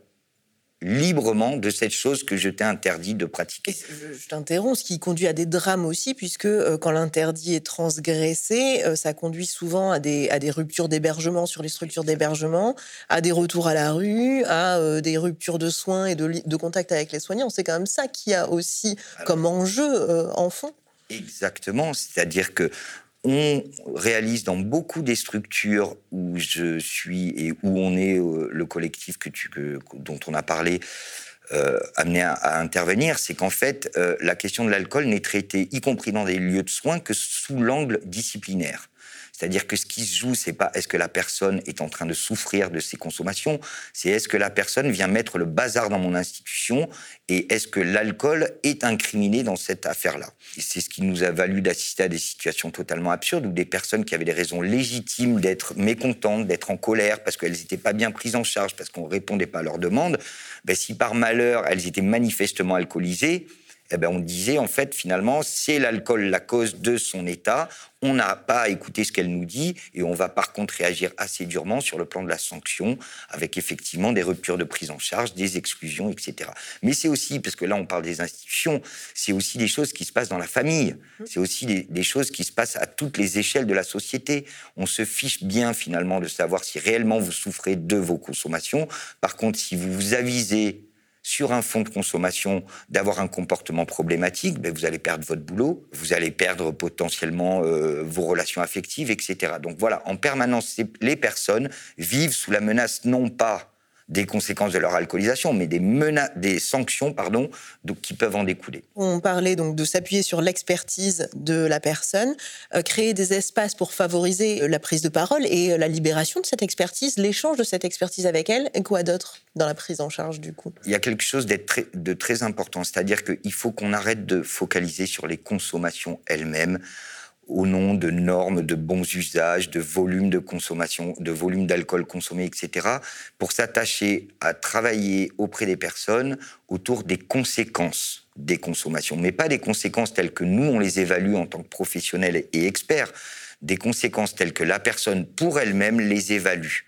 librement de cette chose que je t'ai interdit de pratiquer. Je, t'interromps, ce qui conduit à des drames aussi, puisque euh, quand l'interdit est transgressé, euh, ça conduit souvent à des, à des ruptures d'hébergement sur les structures d'hébergement, à des retours à la rue, à euh, des ruptures de soins et de, de, contact avec les soignants. C'est quand même ça qui a aussi comme enjeu en fond. Exactement, c'est-à-dire que on réalise dans beaucoup des structures où je suis et où on est, euh, le collectif dont on a parlé, euh, amené à, intervenir, c'est qu'en fait, euh, la question de l'alcool n'est traitée, y compris dans des lieux de soins, que sous l'angle disciplinaire. C'est-à-dire que ce qui se joue, c'est pas est-ce que la personne est en train de souffrir de ses consommations, c'est est-ce que la personne vient mettre le bazar dans mon institution et est-ce que l'alcool est incriminé dans cette affaire-là. C'est ce qui nous a valu d'assister à des situations totalement absurdes où des personnes qui avaient des raisons légitimes d'être mécontentes, d'être en colère parce qu'elles n'étaient pas bien prises en charge, parce qu'on ne répondait pas à leurs demandes, ben si par malheur elles étaient manifestement alcoolisées, eh ben, on disait en fait finalement c'est l'alcool la cause de son état. On n'a pas à écouter ce qu'elle nous dit et on va par contre réagir assez durement sur le plan de la sanction avec effectivement des ruptures de prise en charge, des exclusions, etc. Mais c'est aussi, parce que là on parle des institutions, c'est aussi des choses qui se passent dans la famille, c'est aussi des, des, choses qui se passent à toutes les échelles de la société. On se fiche bien finalement de savoir si réellement vous souffrez de vos consommations. Par contre, si vous vous avisez sur un fonds de consommation d'avoir un comportement problématique, ben vous allez perdre votre boulot, vous allez perdre potentiellement euh, vos relations affectives, etc. Donc voilà, en permanence, les personnes vivent sous la menace non pas des conséquences de leur alcoolisation, mais des, des sanctions pardon, donc, qui peuvent en découler. On parlait donc de s'appuyer sur l'expertise de la personne, euh, créer des espaces pour favoriser la prise de parole et la libération de cette expertise, l'échange de cette expertise avec elle, et quoi d'autre dans la prise en charge du coup? Il y a quelque chose très, de très important, c'est-à-dire qu'il faut qu'on arrête de focaliser sur les consommations elles-mêmes au nom de normes, de bons usages, de volume de consommation, de volume d'alcool consommé, etc., pour s'attacher à travailler auprès des personnes autour des conséquences des consommations, mais pas des conséquences telles que nous, on les évalue en tant que professionnels et experts, des conséquences telles que la personne pour elle-même les évalue.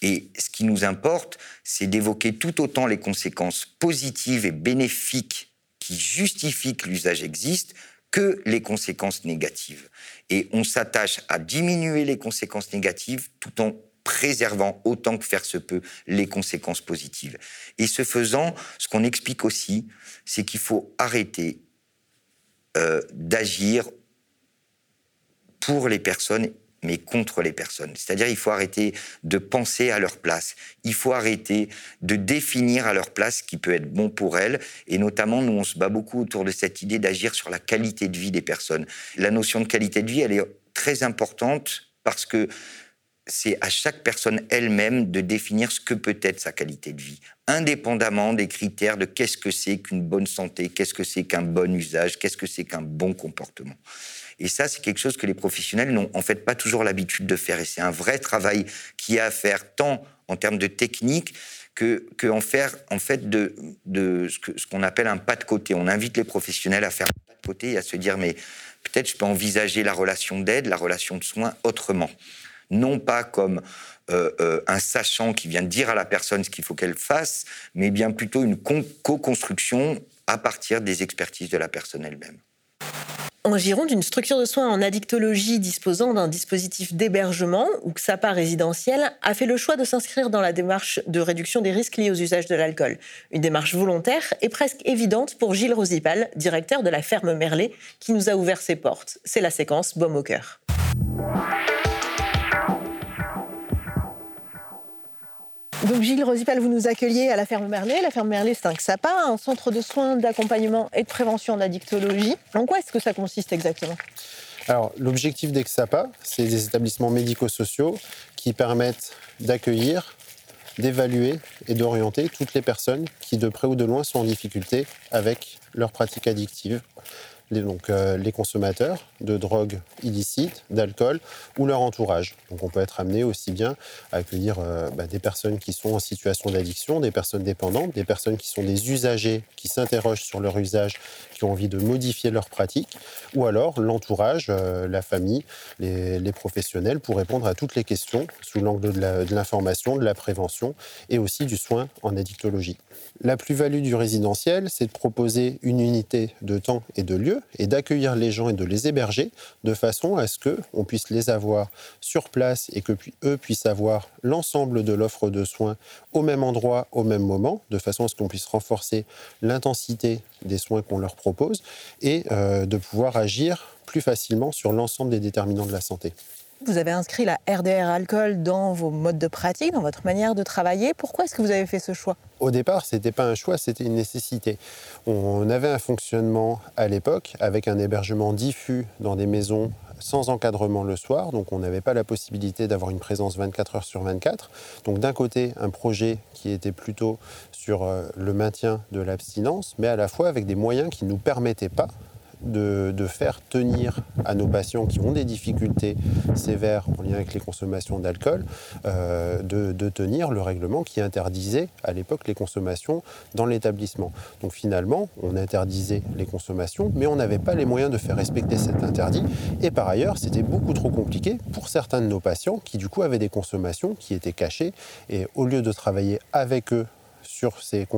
Et ce qui nous importe, c'est d'évoquer tout autant les conséquences positives et bénéfiques qui justifient que l'usage existe, que les conséquences négatives. Et on s'attache à diminuer les conséquences négatives tout en préservant autant que faire se peut les conséquences positives. Et ce faisant, ce qu'on explique aussi, c'est qu'il faut arrêter euh, d'agir pour les personnes mais contre les personnes. C'est-à-dire il faut arrêter de penser à leur place. Il faut arrêter de définir à leur place ce qui peut être bon pour elles. Et notamment, nous, on se bat beaucoup autour de cette idée d'agir sur la qualité de vie des personnes. La notion de qualité de vie, elle est très importante parce que c'est à chaque personne elle-même de définir ce que peut être sa qualité de vie, indépendamment des critères de qu'est-ce que c'est qu'une bonne santé, qu'est-ce que c'est qu'un bon usage, qu'est-ce que c'est qu'un bon comportement. Et ça, c'est quelque chose que les professionnels n'ont en fait pas toujours l'habitude de faire. Et c'est un vrai travail qui a à faire tant en termes de technique que, que en faire en fait de, de ce qu'on appelle un pas de côté. On invite les professionnels à faire un pas de côté et à se dire mais peut-être je peux envisager la relation d'aide, la relation de soins autrement non pas comme euh, euh, un sachant qui vient dire à la personne ce qu'il faut qu'elle fasse, mais bien plutôt une co-construction à partir des expertises de la personne elle-même. En Gironde, une structure de soins en addictologie disposant d'un dispositif d'hébergement ou XAPA résidentiel a fait le choix de s'inscrire dans la démarche de réduction des risques liés aux usages de l'alcool. Une démarche volontaire et presque évidente pour Gilles Rosipal, directeur de la ferme Merlet, qui nous a ouvert ses portes. C'est la séquence Baume au cœur. Donc Gilles Rosipal, vous nous accueillez à la ferme Merlet. La ferme Merlet, c'est un XAPA, un centre de soins, d'accompagnement et de prévention en addictologie. En quoi est-ce que ça consiste exactement? Alors, l'objectif des XAPA, c'est des établissements médico-sociaux qui permettent d'accueillir, d'évaluer et d'orienter toutes les personnes qui, de près ou de loin, sont en difficulté avec leurs pratiques addictives donc, euh, les consommateurs de drogues illicites, d'alcool ou leur entourage. Donc on peut être amené aussi bien à accueillir euh, bah, des personnes qui sont en situation d'addiction, des personnes dépendantes, des personnes qui sont des usagers, qui s'interrogent sur leur usage, qui ont envie de modifier leurs pratiques, ou alors l'entourage, euh, la famille, les, professionnels pour répondre à toutes les questions sous l'angle de l'information, de la prévention et aussi du soin en addictologie. La plus-value du résidentiel, c'est de proposer une unité de temps et de lieu et d'accueillir les gens et de les héberger de façon à ce qu'on puisse les avoir sur place et que eux puissent avoir l'ensemble de l'offre de soins au même endroit, au même moment, de façon à ce qu'on puisse renforcer l'intensité des soins qu'on leur propose et euh, de pouvoir agir plus facilement sur l'ensemble des déterminants de la santé. Vous avez inscrit la RDR alcool dans vos modes de pratique, dans votre manière de travailler. Pourquoi est-ce que vous avez fait ce choix? Au départ, ce n'était pas un choix, c'était une nécessité. On avait un fonctionnement à l'époque avec un hébergement diffus dans des maisons sans encadrement le soir, donc on n'avait pas la possibilité d'avoir une présence 24 heures sur 24. Donc d'un côté, un projet qui était plutôt sur euh, le maintien de l'abstinence, mais à la fois avec des moyens qui ne nous permettaient pas de, faire tenir à nos patients qui ont des difficultés sévères en lien avec les consommations d'alcool, euh, de, tenir le règlement qui interdisait à l'époque les consommations dans l'établissement. Donc finalement, on interdisait les consommations, mais on n'avait pas les moyens de faire respecter cet interdit. Et par ailleurs, c'était beaucoup trop compliqué pour certains de nos patients qui du coup avaient des consommations qui étaient cachées. Et au lieu de travailler avec eux sur ces,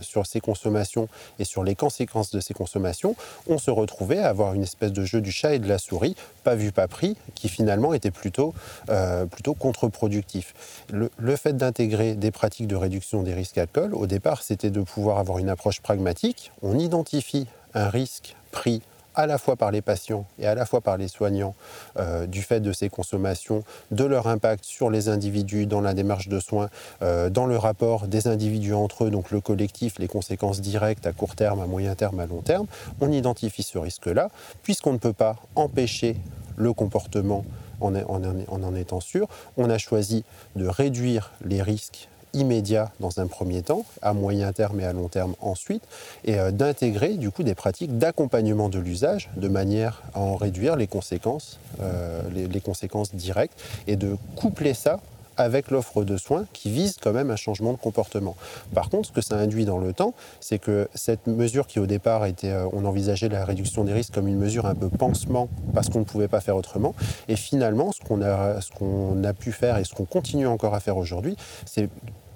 sur consommations et sur les conséquences de ces consommations, on se retrouvait à avoir une espèce de jeu du chat et de la souris, pas vu, pas pris, qui finalement était plutôt, euh, plutôt contre-productif. Le, le fait d'intégrer des pratiques de réduction des risques alcool, au départ, c'était de pouvoir avoir une approche pragmatique. On identifie un risque pris à la fois par les patients et à la fois par les soignants euh, du fait de ces consommations, de leur impact sur les individus dans la démarche de soins, euh, dans le rapport des individus entre eux, donc le collectif, les conséquences directes à court terme, à moyen terme, à long terme, on identifie ce risque-là, puisqu'on ne peut pas empêcher le comportement en en étant sûr, on a choisi de réduire les risques immédiat dans un premier temps, à moyen terme et à long terme ensuite, et euh, d'intégrer du coup des pratiques d'accompagnement de l'usage de manière à en réduire les conséquences, euh, les, conséquences directes, et de coupler ça avec l'offre de soins qui vise quand même un changement de comportement. Par contre, ce que ça induit dans le temps, c'est que cette mesure qui au départ était, euh, on envisageait la réduction des risques comme une mesure un peu pansement parce qu'on ne pouvait pas faire autrement, et finalement, ce qu'on a, ce qu'on a pu faire et ce qu'on continue encore à faire aujourd'hui, c'est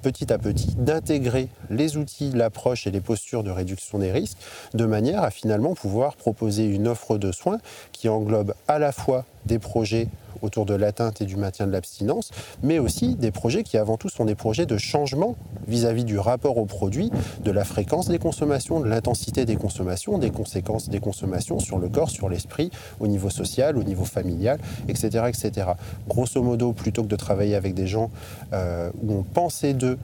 petit à petit d'intégrer les outils, l'approche et les postures de réduction des risques de manière à finalement pouvoir proposer une offre de soins qui englobe à la fois des projets autour de l'atteinte et du maintien de l'abstinence, mais aussi des projets qui avant tout sont des projets de changement vis-à-vis du rapport au produit, de la fréquence des consommations, de l'intensité des consommations, des conséquences des consommations sur le corps, sur l'esprit, au niveau social, au niveau familial, etc. etc. Grosso modo, plutôt que de travailler avec des gens euh, où on pensait d'eux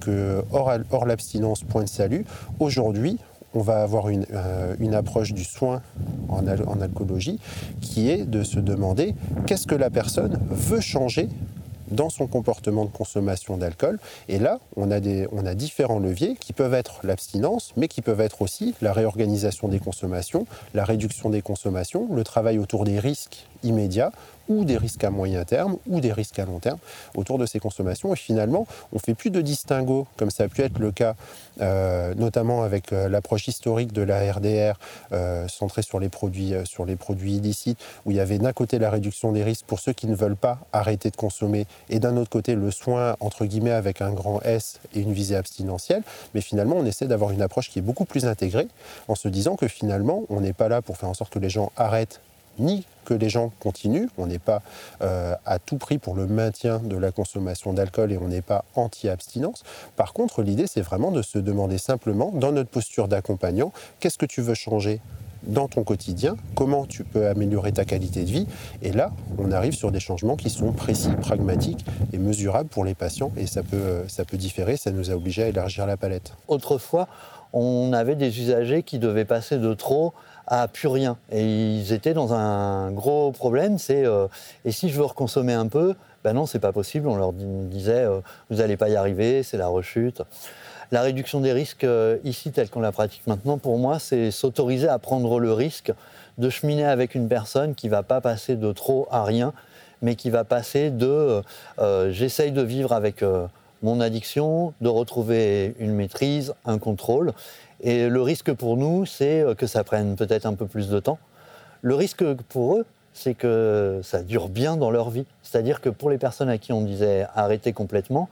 que hors, hors l'abstinence, point de salut, aujourd'hui, on va avoir une, euh, approche du soin en, alcoolologie qui est de se demander qu'est-ce que la personne veut changer dans son comportement de consommation d'alcool. Et là, on a différents leviers qui peuvent être l'abstinence, mais qui peuvent être aussi la réorganisation des consommations, la réduction des consommations, le travail autour des risques immédiats ou des risques à moyen terme ou des risques à long terme autour de ces consommations. Et finalement, on fait plus de distinguo, comme ça a pu être le cas euh, notamment avec euh, l'approche historique de la RDR euh, centrée sur les, produits, sur les produits illicites, où il y avait d'un côté la réduction des risques pour ceux qui ne veulent pas arrêter de consommer, et d'un autre côté le soin, entre guillemets, avec un grand S et une visée abstinentielle. Mais finalement, on essaie d'avoir une approche qui est beaucoup plus intégrée, en se disant que finalement, on n'est pas là pour faire en sorte que les gens arrêtent ni que les gens continuent. On n'est pas euh, à tout prix pour le maintien de la consommation d'alcool et on n'est pas anti-abstinence. Par contre, l'idée, c'est vraiment de se demander simplement, dans notre posture d'accompagnant, qu'est-ce que tu veux changer dans ton quotidien, comment tu peux améliorer ta qualité de vie. Et là, on arrive sur des changements qui sont précis, pragmatiques et mesurables pour les patients. Et ça peut, ça peut différer, ça nous a obligés à élargir la palette. Autrefois, on avait des usagers qui devaient passer de trop à plus rien. Et ils étaient dans un gros problème, c'est euh, et si je veux reconsommer un peu, ben non, c'est pas possible. On leur disait euh, vous n'allez pas y arriver, c'est la rechute. La réduction des risques euh, ici, telle qu'on la pratique maintenant, pour moi, c'est s'autoriser à prendre le risque de cheminer avec une personne qui va pas passer de trop à rien, mais qui va passer de j'essaye de vivre avec mon addiction, de retrouver une maîtrise, un contrôle. Et le risque pour nous, c'est que ça prenne peut-être un peu plus de temps. Le risque pour eux, c'est que ça dure bien dans leur vie. C'est-à-dire que pour les personnes à qui on disait arrêter complètement,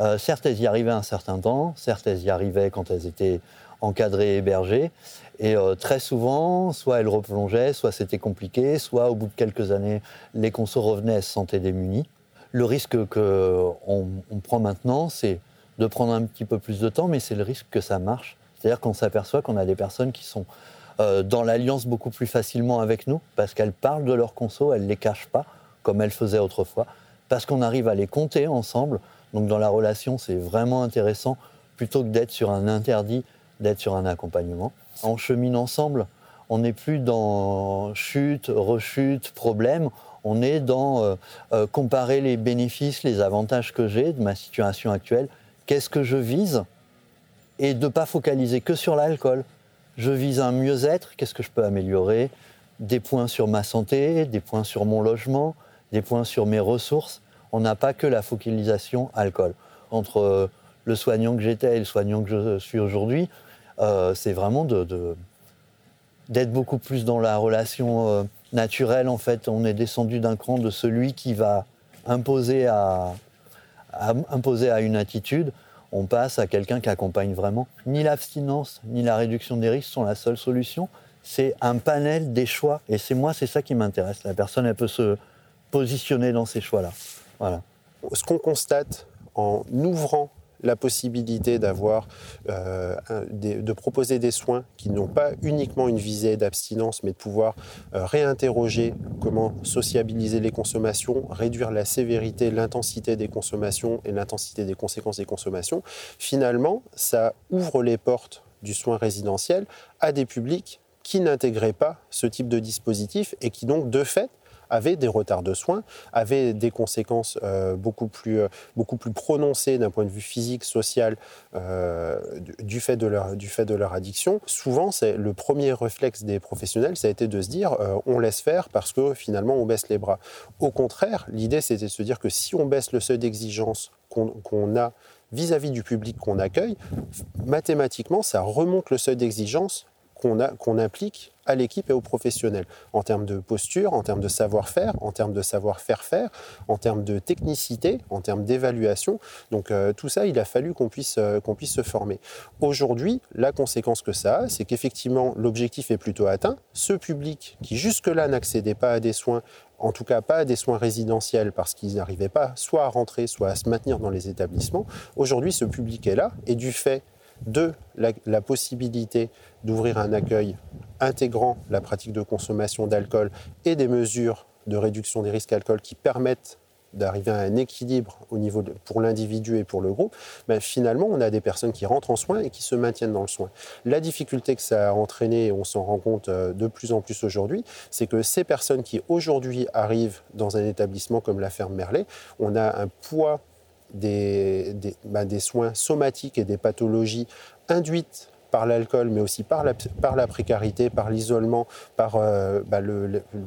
euh, certes, elles y arrivaient un certain temps, certes, elles y arrivaient quand elles étaient encadrées, hébergées, et euh, très souvent, soit elles replongeaient, soit c'était compliqué, soit au bout de quelques années, les consos revenaient, elles se sentaient démunies. Le risque qu'on on prend maintenant, c'est de prendre un petit peu plus de temps, mais c'est le risque que ça marche. C'est-à-dire qu'on s'aperçoit qu'on a des personnes qui sont euh, dans l'alliance beaucoup plus facilement avec nous, parce qu'elles parlent de leurs consos, elles ne les cachent pas, comme elles faisaient autrefois, parce qu'on arrive à les compter ensemble. Donc dans la relation, c'est vraiment intéressant, plutôt que d'être sur un interdit, d'être sur un accompagnement. On chemine ensemble, on n'est plus dans chute, rechute, problème, on est dans euh, euh, comparer les bénéfices, les avantages que j'ai de ma situation actuelle, qu'est-ce que je vise, et de ne pas focaliser que sur l'alcool. Je vise un mieux-être, qu'est-ce que je peux améliorer? Des points sur ma santé, des points sur mon logement, des points sur mes ressources. On n'a pas que la focalisation alcool. Entre euh, le soignant que j'étais et le soignant que je suis aujourd'hui, c'est vraiment d'être beaucoup plus dans la relation naturel, en fait. On est descendu d'un cran de celui qui va imposer à, imposer à une attitude. On passe à quelqu'un qui accompagne vraiment. Ni l'abstinence, ni la réduction des risques sont la seule solution. C'est un panel des choix. Et c'est moi, c'est ça qui m'intéresse. La personne, elle peut se positionner dans ces choix-là. Voilà. Ce qu'on constate en ouvrant la possibilité d'avoir, euh, de proposer des soins qui n'ont pas uniquement une visée d'abstinence, mais de pouvoir euh, réinterroger comment sociabiliser les consommations, réduire la sévérité, l'intensité des consommations et l'intensité des conséquences des consommations. Finalement, ça ouvre les portes du soin résidentiel à des publics qui n'intégraient pas ce type de dispositif et qui donc, de fait, avaient des retards de soins, avaient des conséquences euh, beaucoup, plus, euh, beaucoup plus prononcées d'un point de vue physique, social, euh, du, fait de leur, du fait de leur addiction. Souvent, c'est le premier réflexe des professionnels, ça a été de se dire on laisse faire parce que finalement on baisse les bras. Au contraire, l'idée c'était de se dire que si on baisse le seuil d'exigence qu'on a vis-à-vis du public qu'on accueille, mathématiquement, ça remonte le seuil d'exigence qu'on implique à l'équipe et aux professionnels, en termes de posture, en termes de savoir-faire, en termes de savoir-faire faire, en termes de technicité, en termes d'évaluation. Donc euh, tout ça, il a fallu qu'on puisse, euh, puisse se former. Aujourd'hui, la conséquence que ça a, c'est qu'effectivement, l'objectif est plutôt atteint. Ce public qui jusque-là n'accédait pas à des soins, en tout cas pas à des soins résidentiels parce qu'ils n'arrivaient pas soit à rentrer, soit à se maintenir dans les établissements, aujourd'hui ce public est là et du fait de la, possibilité d'ouvrir un accueil intégrant la pratique de consommation d'alcool et des mesures de réduction des risques alcool qui permettent d'arriver à un équilibre au niveau pour l'individu et pour le groupe, ben, finalement, on a des personnes qui rentrent en soins et qui se maintiennent dans le soin. La difficulté que ça a entraîné, et on s'en rend compte euh, de plus en plus aujourd'hui, c'est que ces personnes qui aujourd'hui arrivent dans un établissement comme la ferme Merlet, on a un poids ben, des soins somatiques et des pathologies induites par l'alcool, mais aussi par la, précarité, par l'isolement, par, euh,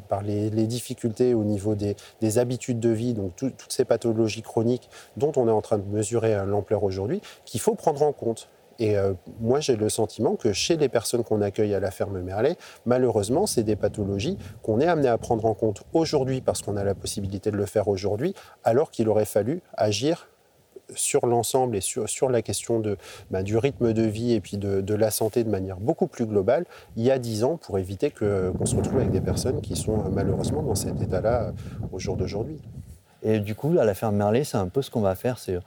par les, difficultés au niveau des, des habitudes de vie, donc tout, toutes ces pathologies chroniques dont on est en train de mesurer euh, l'ampleur aujourd'hui, qu'il faut prendre en compte. Et euh, moi, j'ai le sentiment que chez les personnes qu'on accueille à la ferme Merlet, malheureusement, c'est des pathologies qu'on est amené à prendre en compte aujourd'hui parce qu'on a la possibilité de le faire aujourd'hui, alors qu'il aurait fallu agir sur l'ensemble et sur, la question bah, du rythme de vie et puis de, la santé de manière beaucoup plus globale il y a dix ans pour éviter qu'on se retrouve avec des personnes qui sont malheureusement dans cet état-là au jour d'aujourd'hui. Et du coup, à la ferme Merlet, c'est un peu ce qu'on va faire, c'est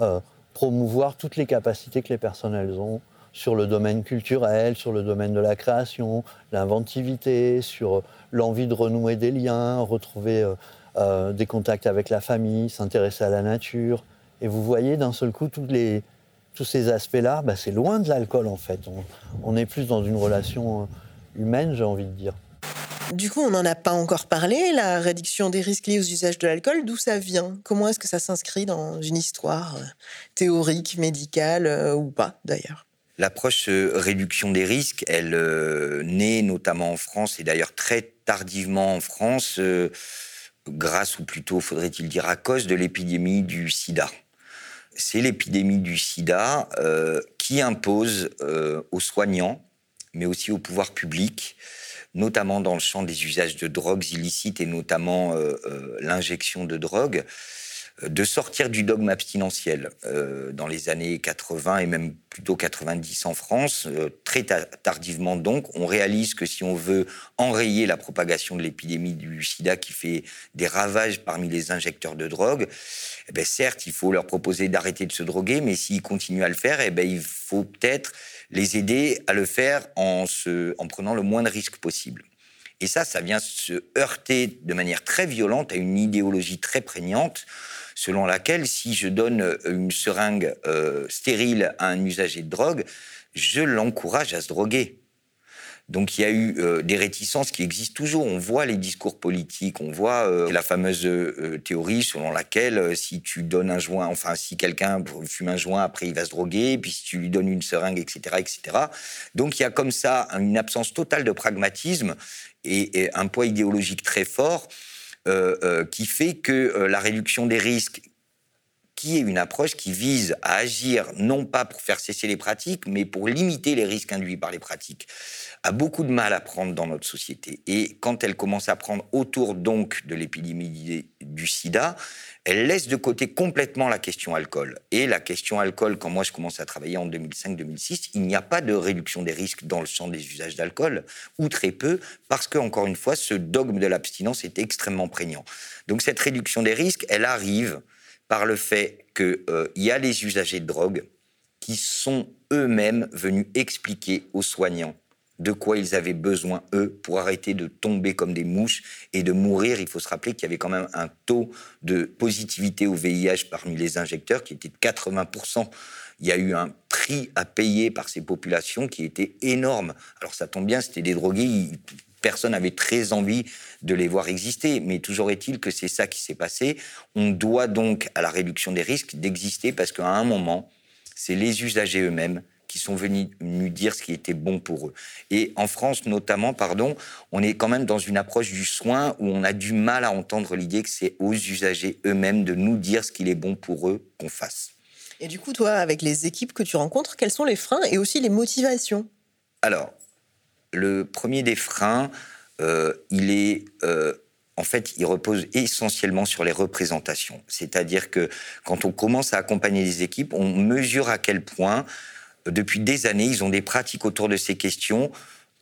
euh, promouvoir toutes les capacités que les personnes elles ont sur le domaine culturel, sur le domaine de la création, l'inventivité, sur l'envie de renouer des liens, retrouver euh, euh, des contacts avec la famille, s'intéresser à la nature, et vous voyez d'un seul coup tous, les, tous ces aspects-là, bah, c'est loin de l'alcool en fait. On, est plus dans une relation humaine, j'ai envie de dire. Du coup, on n'en a pas encore parlé, la réduction des risques liés aux usages de l'alcool, d'où ça vient? Comment est-ce que ça s'inscrit dans une histoire euh, théorique, médicale euh, ou pas d'ailleurs? L'approche euh, réduction des risques, elle naît notamment en France et d'ailleurs très tardivement en France, grâce ou plutôt faudrait-il dire à cause de l'épidémie du sida. C'est l'épidémie du sida qui impose aux soignants, mais aussi au pouvoir public, notamment dans le champ des usages de drogues illicites et notamment euh, l'injection de drogue, de sortir du dogme abstinentiel. Euh, dans les années 80 et même plutôt 90 en France, euh, très tardivement donc, on réalise que si on veut enrayer la propagation de l'épidémie du sida qui fait des ravages parmi les injecteurs de drogue, eh bien, certes, il faut leur proposer d'arrêter de se droguer, mais s'ils continuent à le faire, eh bien, il faut peut-être les aider à le faire en, prenant le moins de risques possible. Et ça, ça vient se heurter de manière très violente à une idéologie très prégnante selon laquelle si je donne une seringue euh, stérile à un usager de drogue, je l'encourage à se droguer. Donc il y a eu euh, des réticences qui existent toujours. On voit les discours politiques, on voit euh, la fameuse euh, théorie selon laquelle si tu donnes un joint, enfin si quelqu'un fume un joint, après il va se droguer, puis si tu lui donnes une seringue, etc., etc. Donc il y a comme ça une absence totale de pragmatisme et, et un poids idéologique très fort qui fait que la réduction des risques, qui est une approche qui vise à agir non pas pour faire cesser les pratiques, mais pour limiter les risques induits par les pratiques, a beaucoup de mal à prendre dans notre société. Et quand elle commence à prendre autour donc de l'épidémie du sida, elle laisse de côté complètement la question alcool. Et la question alcool, quand moi je commence à travailler en 2005-2006, il n'y a pas de réduction des risques dans le champ des usages d'alcool, ou très peu, parce que, encore une fois, ce dogme de l'abstinence est extrêmement prégnant. Donc cette réduction des risques, elle arrive par le fait qu'il euh, y a les usagers de drogue qui sont eux-mêmes venus expliquer aux soignants de quoi ils avaient besoin, eux, pour arrêter de tomber comme des mouches et de mourir. Il faut se rappeler qu'il y avait quand même un taux de positivité au VIH parmi les injecteurs qui était de 80%. Il y a eu un prix à payer par ces populations qui était énorme. Alors ça tombe bien, c'était des drogués, personne n'avait très envie de les voir exister. Mais toujours est-il que c'est ça qui s'est passé. On doit donc à la réduction des risques d'exister parce qu'à un moment, c'est les usagers eux-mêmes qui sont venus nous dire ce qui était bon pour eux. Et en France notamment, pardon, on est quand même dans une approche du soin où on a du mal à entendre l'idée que c'est aux usagers eux-mêmes de nous dire ce qu'il est bon pour eux qu'on fasse. Et du coup, toi, avec les équipes que tu rencontres, quels sont les freins et aussi les motivations? Alors, le premier des freins, euh, il est... Euh, en fait, il repose essentiellement sur les représentations. C'est-à-dire que quand on commence à accompagner les équipes, on mesure à quel point depuis des années, ils ont des pratiques autour de ces questions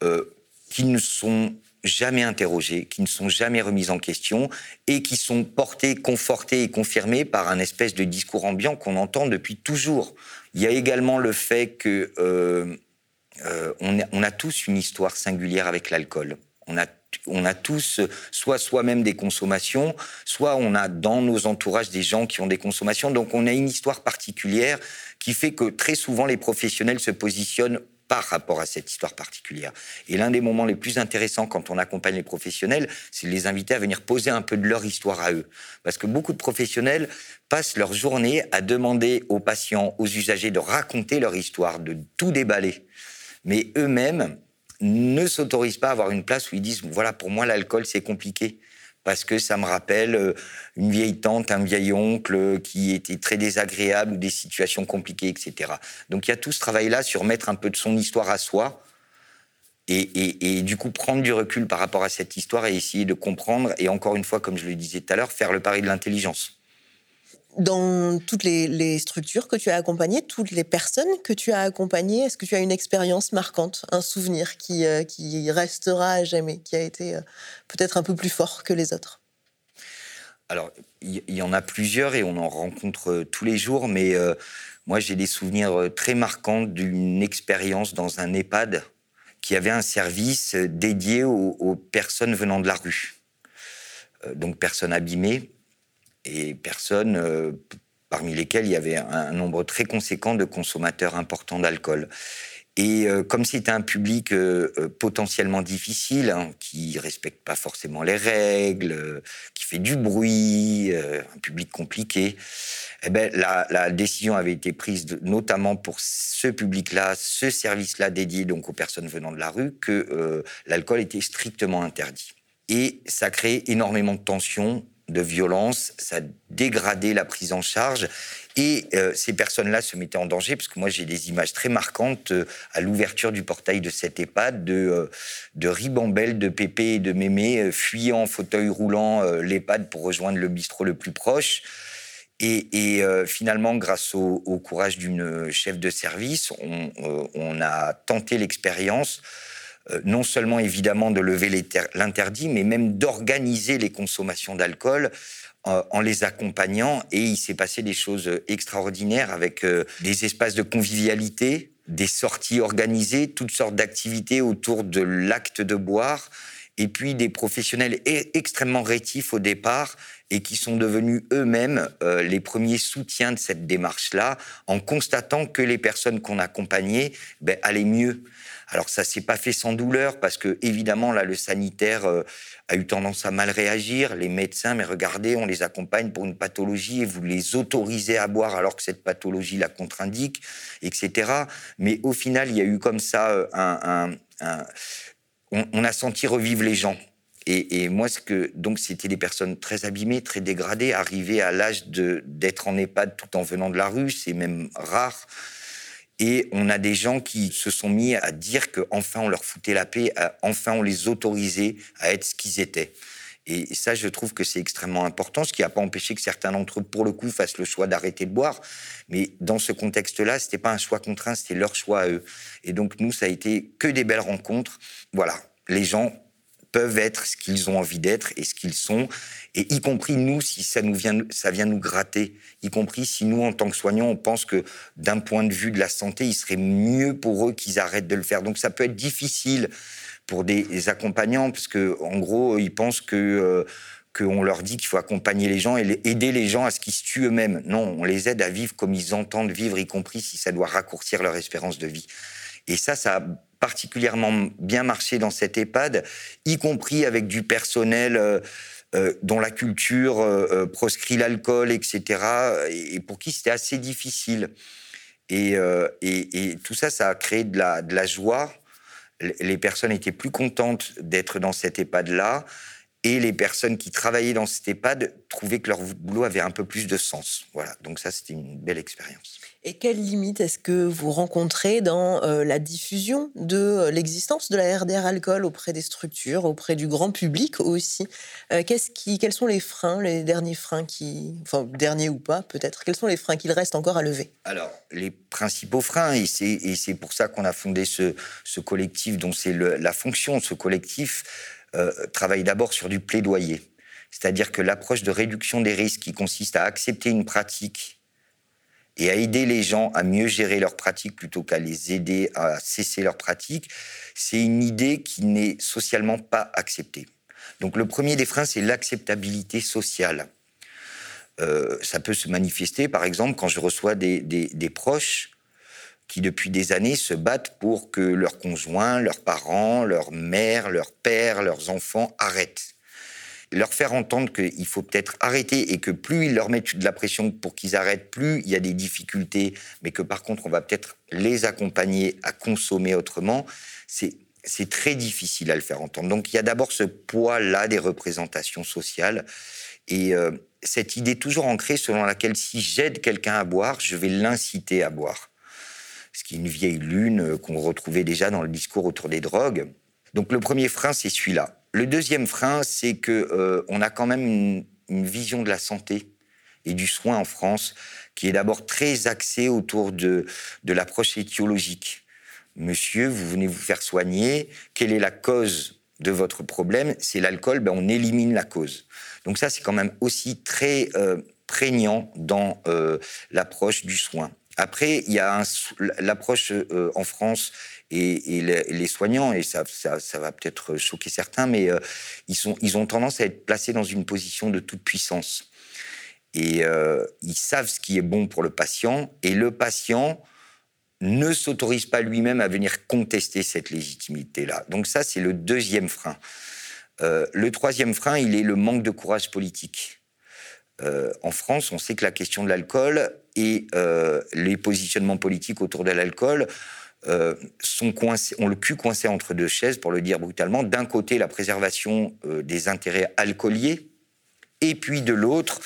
euh, qui ne sont jamais interrogées, qui ne sont jamais remises en question et qui sont portées, confortées et confirmées par un espèce de discours ambiant qu'on entend depuis toujours. Il y a également le fait que euh, euh, on, a, tous une histoire singulière avec l'alcool. On a tous soit soi-même des consommations, soit on a dans nos entourages des gens qui ont des consommations. Donc on a une histoire particulière qui fait que très souvent les professionnels se positionnent par rapport à cette histoire particulière. Et l'un des moments les plus intéressants quand on accompagne les professionnels, c'est de les inviter à venir poser un peu de leur histoire à eux. Parce que beaucoup de professionnels passent leur journée à demander aux patients, aux usagers de raconter leur histoire, de tout déballer. Mais eux-mêmes ne s'autorisent pas à avoir une place où ils disent, voilà, pour moi l'alcool c'est compliqué parce que ça me rappelle euh, une vieille tante, un vieil oncle qui était très désagréable ou des situations compliquées, etc. Donc il y a tout ce travail-là sur mettre un peu de son histoire à soi. Et, du coup, prendre du recul par rapport à cette histoire et essayer de comprendre, et encore une fois, comme je le disais tout à l'heure, faire le pari de l'intelligence dans toutes les, structures que tu as accompagnées, toutes les personnes que tu as accompagnées, est-ce que tu as une expérience marquante, un souvenir qui, euh, qui restera à jamais, qui a été euh, peut-être un peu plus fort que les autres? Alors, il y, en a plusieurs et on en rencontre euh, tous les jours, mais moi j'ai des souvenirs très marquants d'une expérience dans un EHPAD qui avait un service dédié aux, aux personnes venant de la rue. donc personnes abîmées, et personnes euh, parmi lesquelles il y avait un, nombre très conséquent de consommateurs importants d'alcool. Et euh, comme c'était un public euh, potentiellement difficile, hein, qui respecte pas forcément les règles, qui fait du bruit, un public compliqué, eh ben, la, décision avait été prise notamment pour ce public-là, ce service-là dédié donc aux personnes venant de la rue, que l'alcool était strictement interdit. Et ça crée énormément de tensions de violence, ça dégradait la prise en charge. Et euh, ces personnes-là se mettaient en danger, parce que moi j'ai des images très marquantes euh, à l'ouverture du portail de cette EHPAD, de, euh, de ribambelle, de Pépé et de Mémé fuyant en fauteuil roulant l'EHPAD pour rejoindre le bistrot le plus proche. Et, finalement, grâce au, courage d'une chef de service, on, a tenté l'expérience euh, non seulement évidemment de lever l'interdit, mais même d'organiser les consommations d'alcool euh, en les accompagnant. Et il s'est passé des choses extraordinaires avec euh, des espaces de convivialité, des sorties organisées, toutes sortes d'activités autour de l'acte de boire, et puis des professionnels e-, extrêmement rétifs au départ et qui sont devenus eux-mêmes les premiers soutiens de cette démarche-là, en constatant que les personnes qu'on accompagnait ben, allaient mieux. Alors ça s'est pas fait sans douleur parce que évidemment là le sanitaire euh, a eu tendance à mal réagir. Les médecins, mais regardez, on les accompagne pour une pathologie et vous les autorisez à boire alors que cette pathologie la contre-indique, etc. Mais au final, il y a eu comme ça euh, un, on, a senti revivre les gens. Et, et, moi, ce que donc c'était des personnes très abîmées, très dégradées, arrivées à l'âge d'être en EHPAD tout en venant de la rue, c'est même rare. Et on a des gens qui se sont mis à dire qu'enfin on leur foutait la paix, enfin on les autorisait à être ce qu'ils étaient. Et ça, je trouve que c'est extrêmement important, ce qui n'a pas empêché que certains d'entre eux, pour le coup, fassent le choix d'arrêter de boire. Mais dans ce contexte-là, c'était pas un choix contraint, c'était leur choix à eux. Et donc, nous, ça a été que des belles rencontres. Voilà, les gens peuvent être ce qu'ils ont envie d'être et ce qu'ils sont, et y compris nous, si ça, nous vient, ça vient nous gratter, y compris si nous, en tant que soignants, on pense que d'un point de vue de la santé, il serait mieux pour eux qu'ils arrêtent de le faire. Donc ça peut être difficile pour des, accompagnants, parce que en gros, ils pensent que... Euh, qu'on leur dit qu'il faut accompagner les gens et aider les gens à ce qu'ils se tuent eux-mêmes. Non, on les aide à vivre comme ils entendent vivre, y compris si ça doit raccourcir leur espérance de vie. Et ça, ça a particulièrement bien marché dans cette EHPAD, y compris avec du personnel euh, euh, dont la culture euh, proscrit l'alcool, etc., et, pour qui c'était assez difficile. Et, tout ça, ça a créé de la, de la joie. Les personnes étaient plus contentes d'être dans cette EHPAD-là. Et les personnes qui travaillaient dans cet EHPAD trouvaient que leur boulot avait un peu plus de sens. Voilà, donc ça, c'était une belle expérience. Et quelles limites est-ce que vous rencontrez dans euh, la diffusion de euh, l'existence de la RDR alcool auprès des structures, auprès du grand public aussi? Euh, qui, Quels sont les freins, les derniers freins qui, enfin derniers ou pas peut-être, quels sont les freins qu'il reste encore à lever? Alors les principaux freins, et c'est pour ça qu'on a fondé ce, ce collectif dont c'est la fonction, ce collectif travaille d'abord sur du plaidoyer. C'est-à-dire que l'approche de réduction des risques qui consiste à accepter une pratique et à aider les gens à mieux gérer leurs pratiques plutôt qu'à les aider à cesser leurs pratiques, c'est une idée qui n'est socialement pas acceptée. Donc le premier des freins, c'est l'acceptabilité sociale. Euh, ça peut se manifester, par exemple, quand je reçois des, des, proches qui, depuis des années, se battent pour que leurs conjoints, leurs parents, leur mère, leur père, leurs enfants arrêtent. Leur faire entendre qu'il faut peut-être arrêter et que plus ils leur mettent de la pression pour qu'ils arrêtent, plus il y a des difficultés, mais que par contre, on va peut-être les accompagner à consommer autrement, c'est c'est très difficile à le faire entendre. Donc il y a d'abord ce poids-là des représentations sociales et euh, cette idée toujours ancrée selon laquelle si j'aide quelqu'un à boire, je vais l'inciter à boire. Ce qui est une vieille lune euh, qu'on retrouvait déjà dans le discours autour des drogues. Donc le premier frein, c'est celui-là. Le deuxième frein, c'est que euh, on a quand même une, vision de la santé et du soin en France qui est d'abord très axée autour de, l'approche étiologique. Monsieur, vous venez vous faire soigner, quelle est la cause de votre problème? C'est l'alcool, ben on élimine la cause. Donc ça, c'est quand même aussi très euh, prégnant dans l'approche du soin. Après, il y a l'approche euh, en France et, les, soignants, et ça, ça, va peut-être choquer certains, mais ils, sont, ils ont tendance à être placés dans une position de toute puissance. Et ils savent ce qui est bon pour le patient, et le patient ne s'autorise pas lui-même à venir contester cette légitimité-là. Donc ça, c'est le deuxième frein. Euh, le troisième frein, il est le manque de courage politique. Euh, en France, on sait que la question de l'alcool et euh, les positionnements politiques autour de l'alcool sont coincés, ont le cul coincé entre deux chaises, pour le dire brutalement. D'un côté, la préservation des intérêts alcooliers, et puis de l'autre,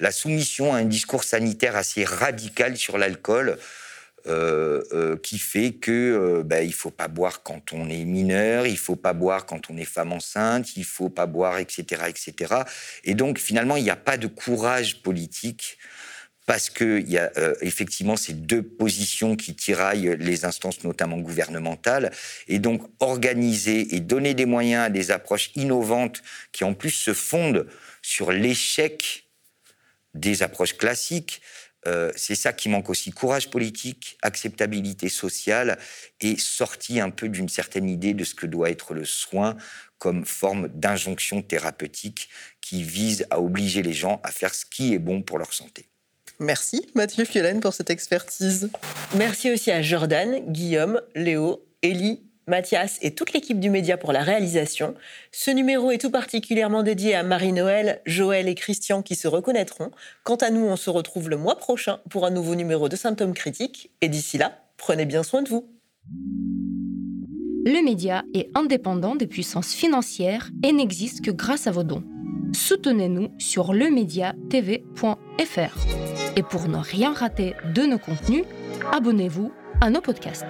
la soumission à un discours sanitaire assez radical sur l'alcool, euh, euh, qui fait que euh, ben, il faut pas boire quand on est mineur, il faut pas boire quand on est femme enceinte, il faut pas boire, etc., etc. Et donc finalement, il n'y a pas de courage politique parce qu'il y a effectivement ces deux positions qui tiraillent les instances, notamment gouvernementales, et donc organiser et donner des moyens à des approches innovantes qui en plus se fondent sur l'échec des approches classiques, euh, c'est ça qui manque aussi. Courage politique, acceptabilité sociale et sortie un peu d'une certaine idée de ce que doit être le soin comme forme d'injonction thérapeutique qui vise à obliger les gens à faire ce qui est bon pour leur santé. Merci Mathieu Fiolaine pour cette expertise. Merci aussi à Jordan, Guillaume, Léo, Élie Mathias et toute l'équipe du média pour la réalisation. Ce numéro est tout particulièrement dédié à Marie-Noël, Joël et Christian qui se reconnaîtront. Quant à nous, on se retrouve le mois prochain pour un nouveau numéro de Symptômes critiques. Et d'ici là, prenez bien soin de vous. Le média est indépendant des puissances financières et n'existe que grâce à vos dons. Soutenez-nous sur lemediatv.fr. Et pour ne rien rater de nos contenus, abonnez-vous à nos podcasts.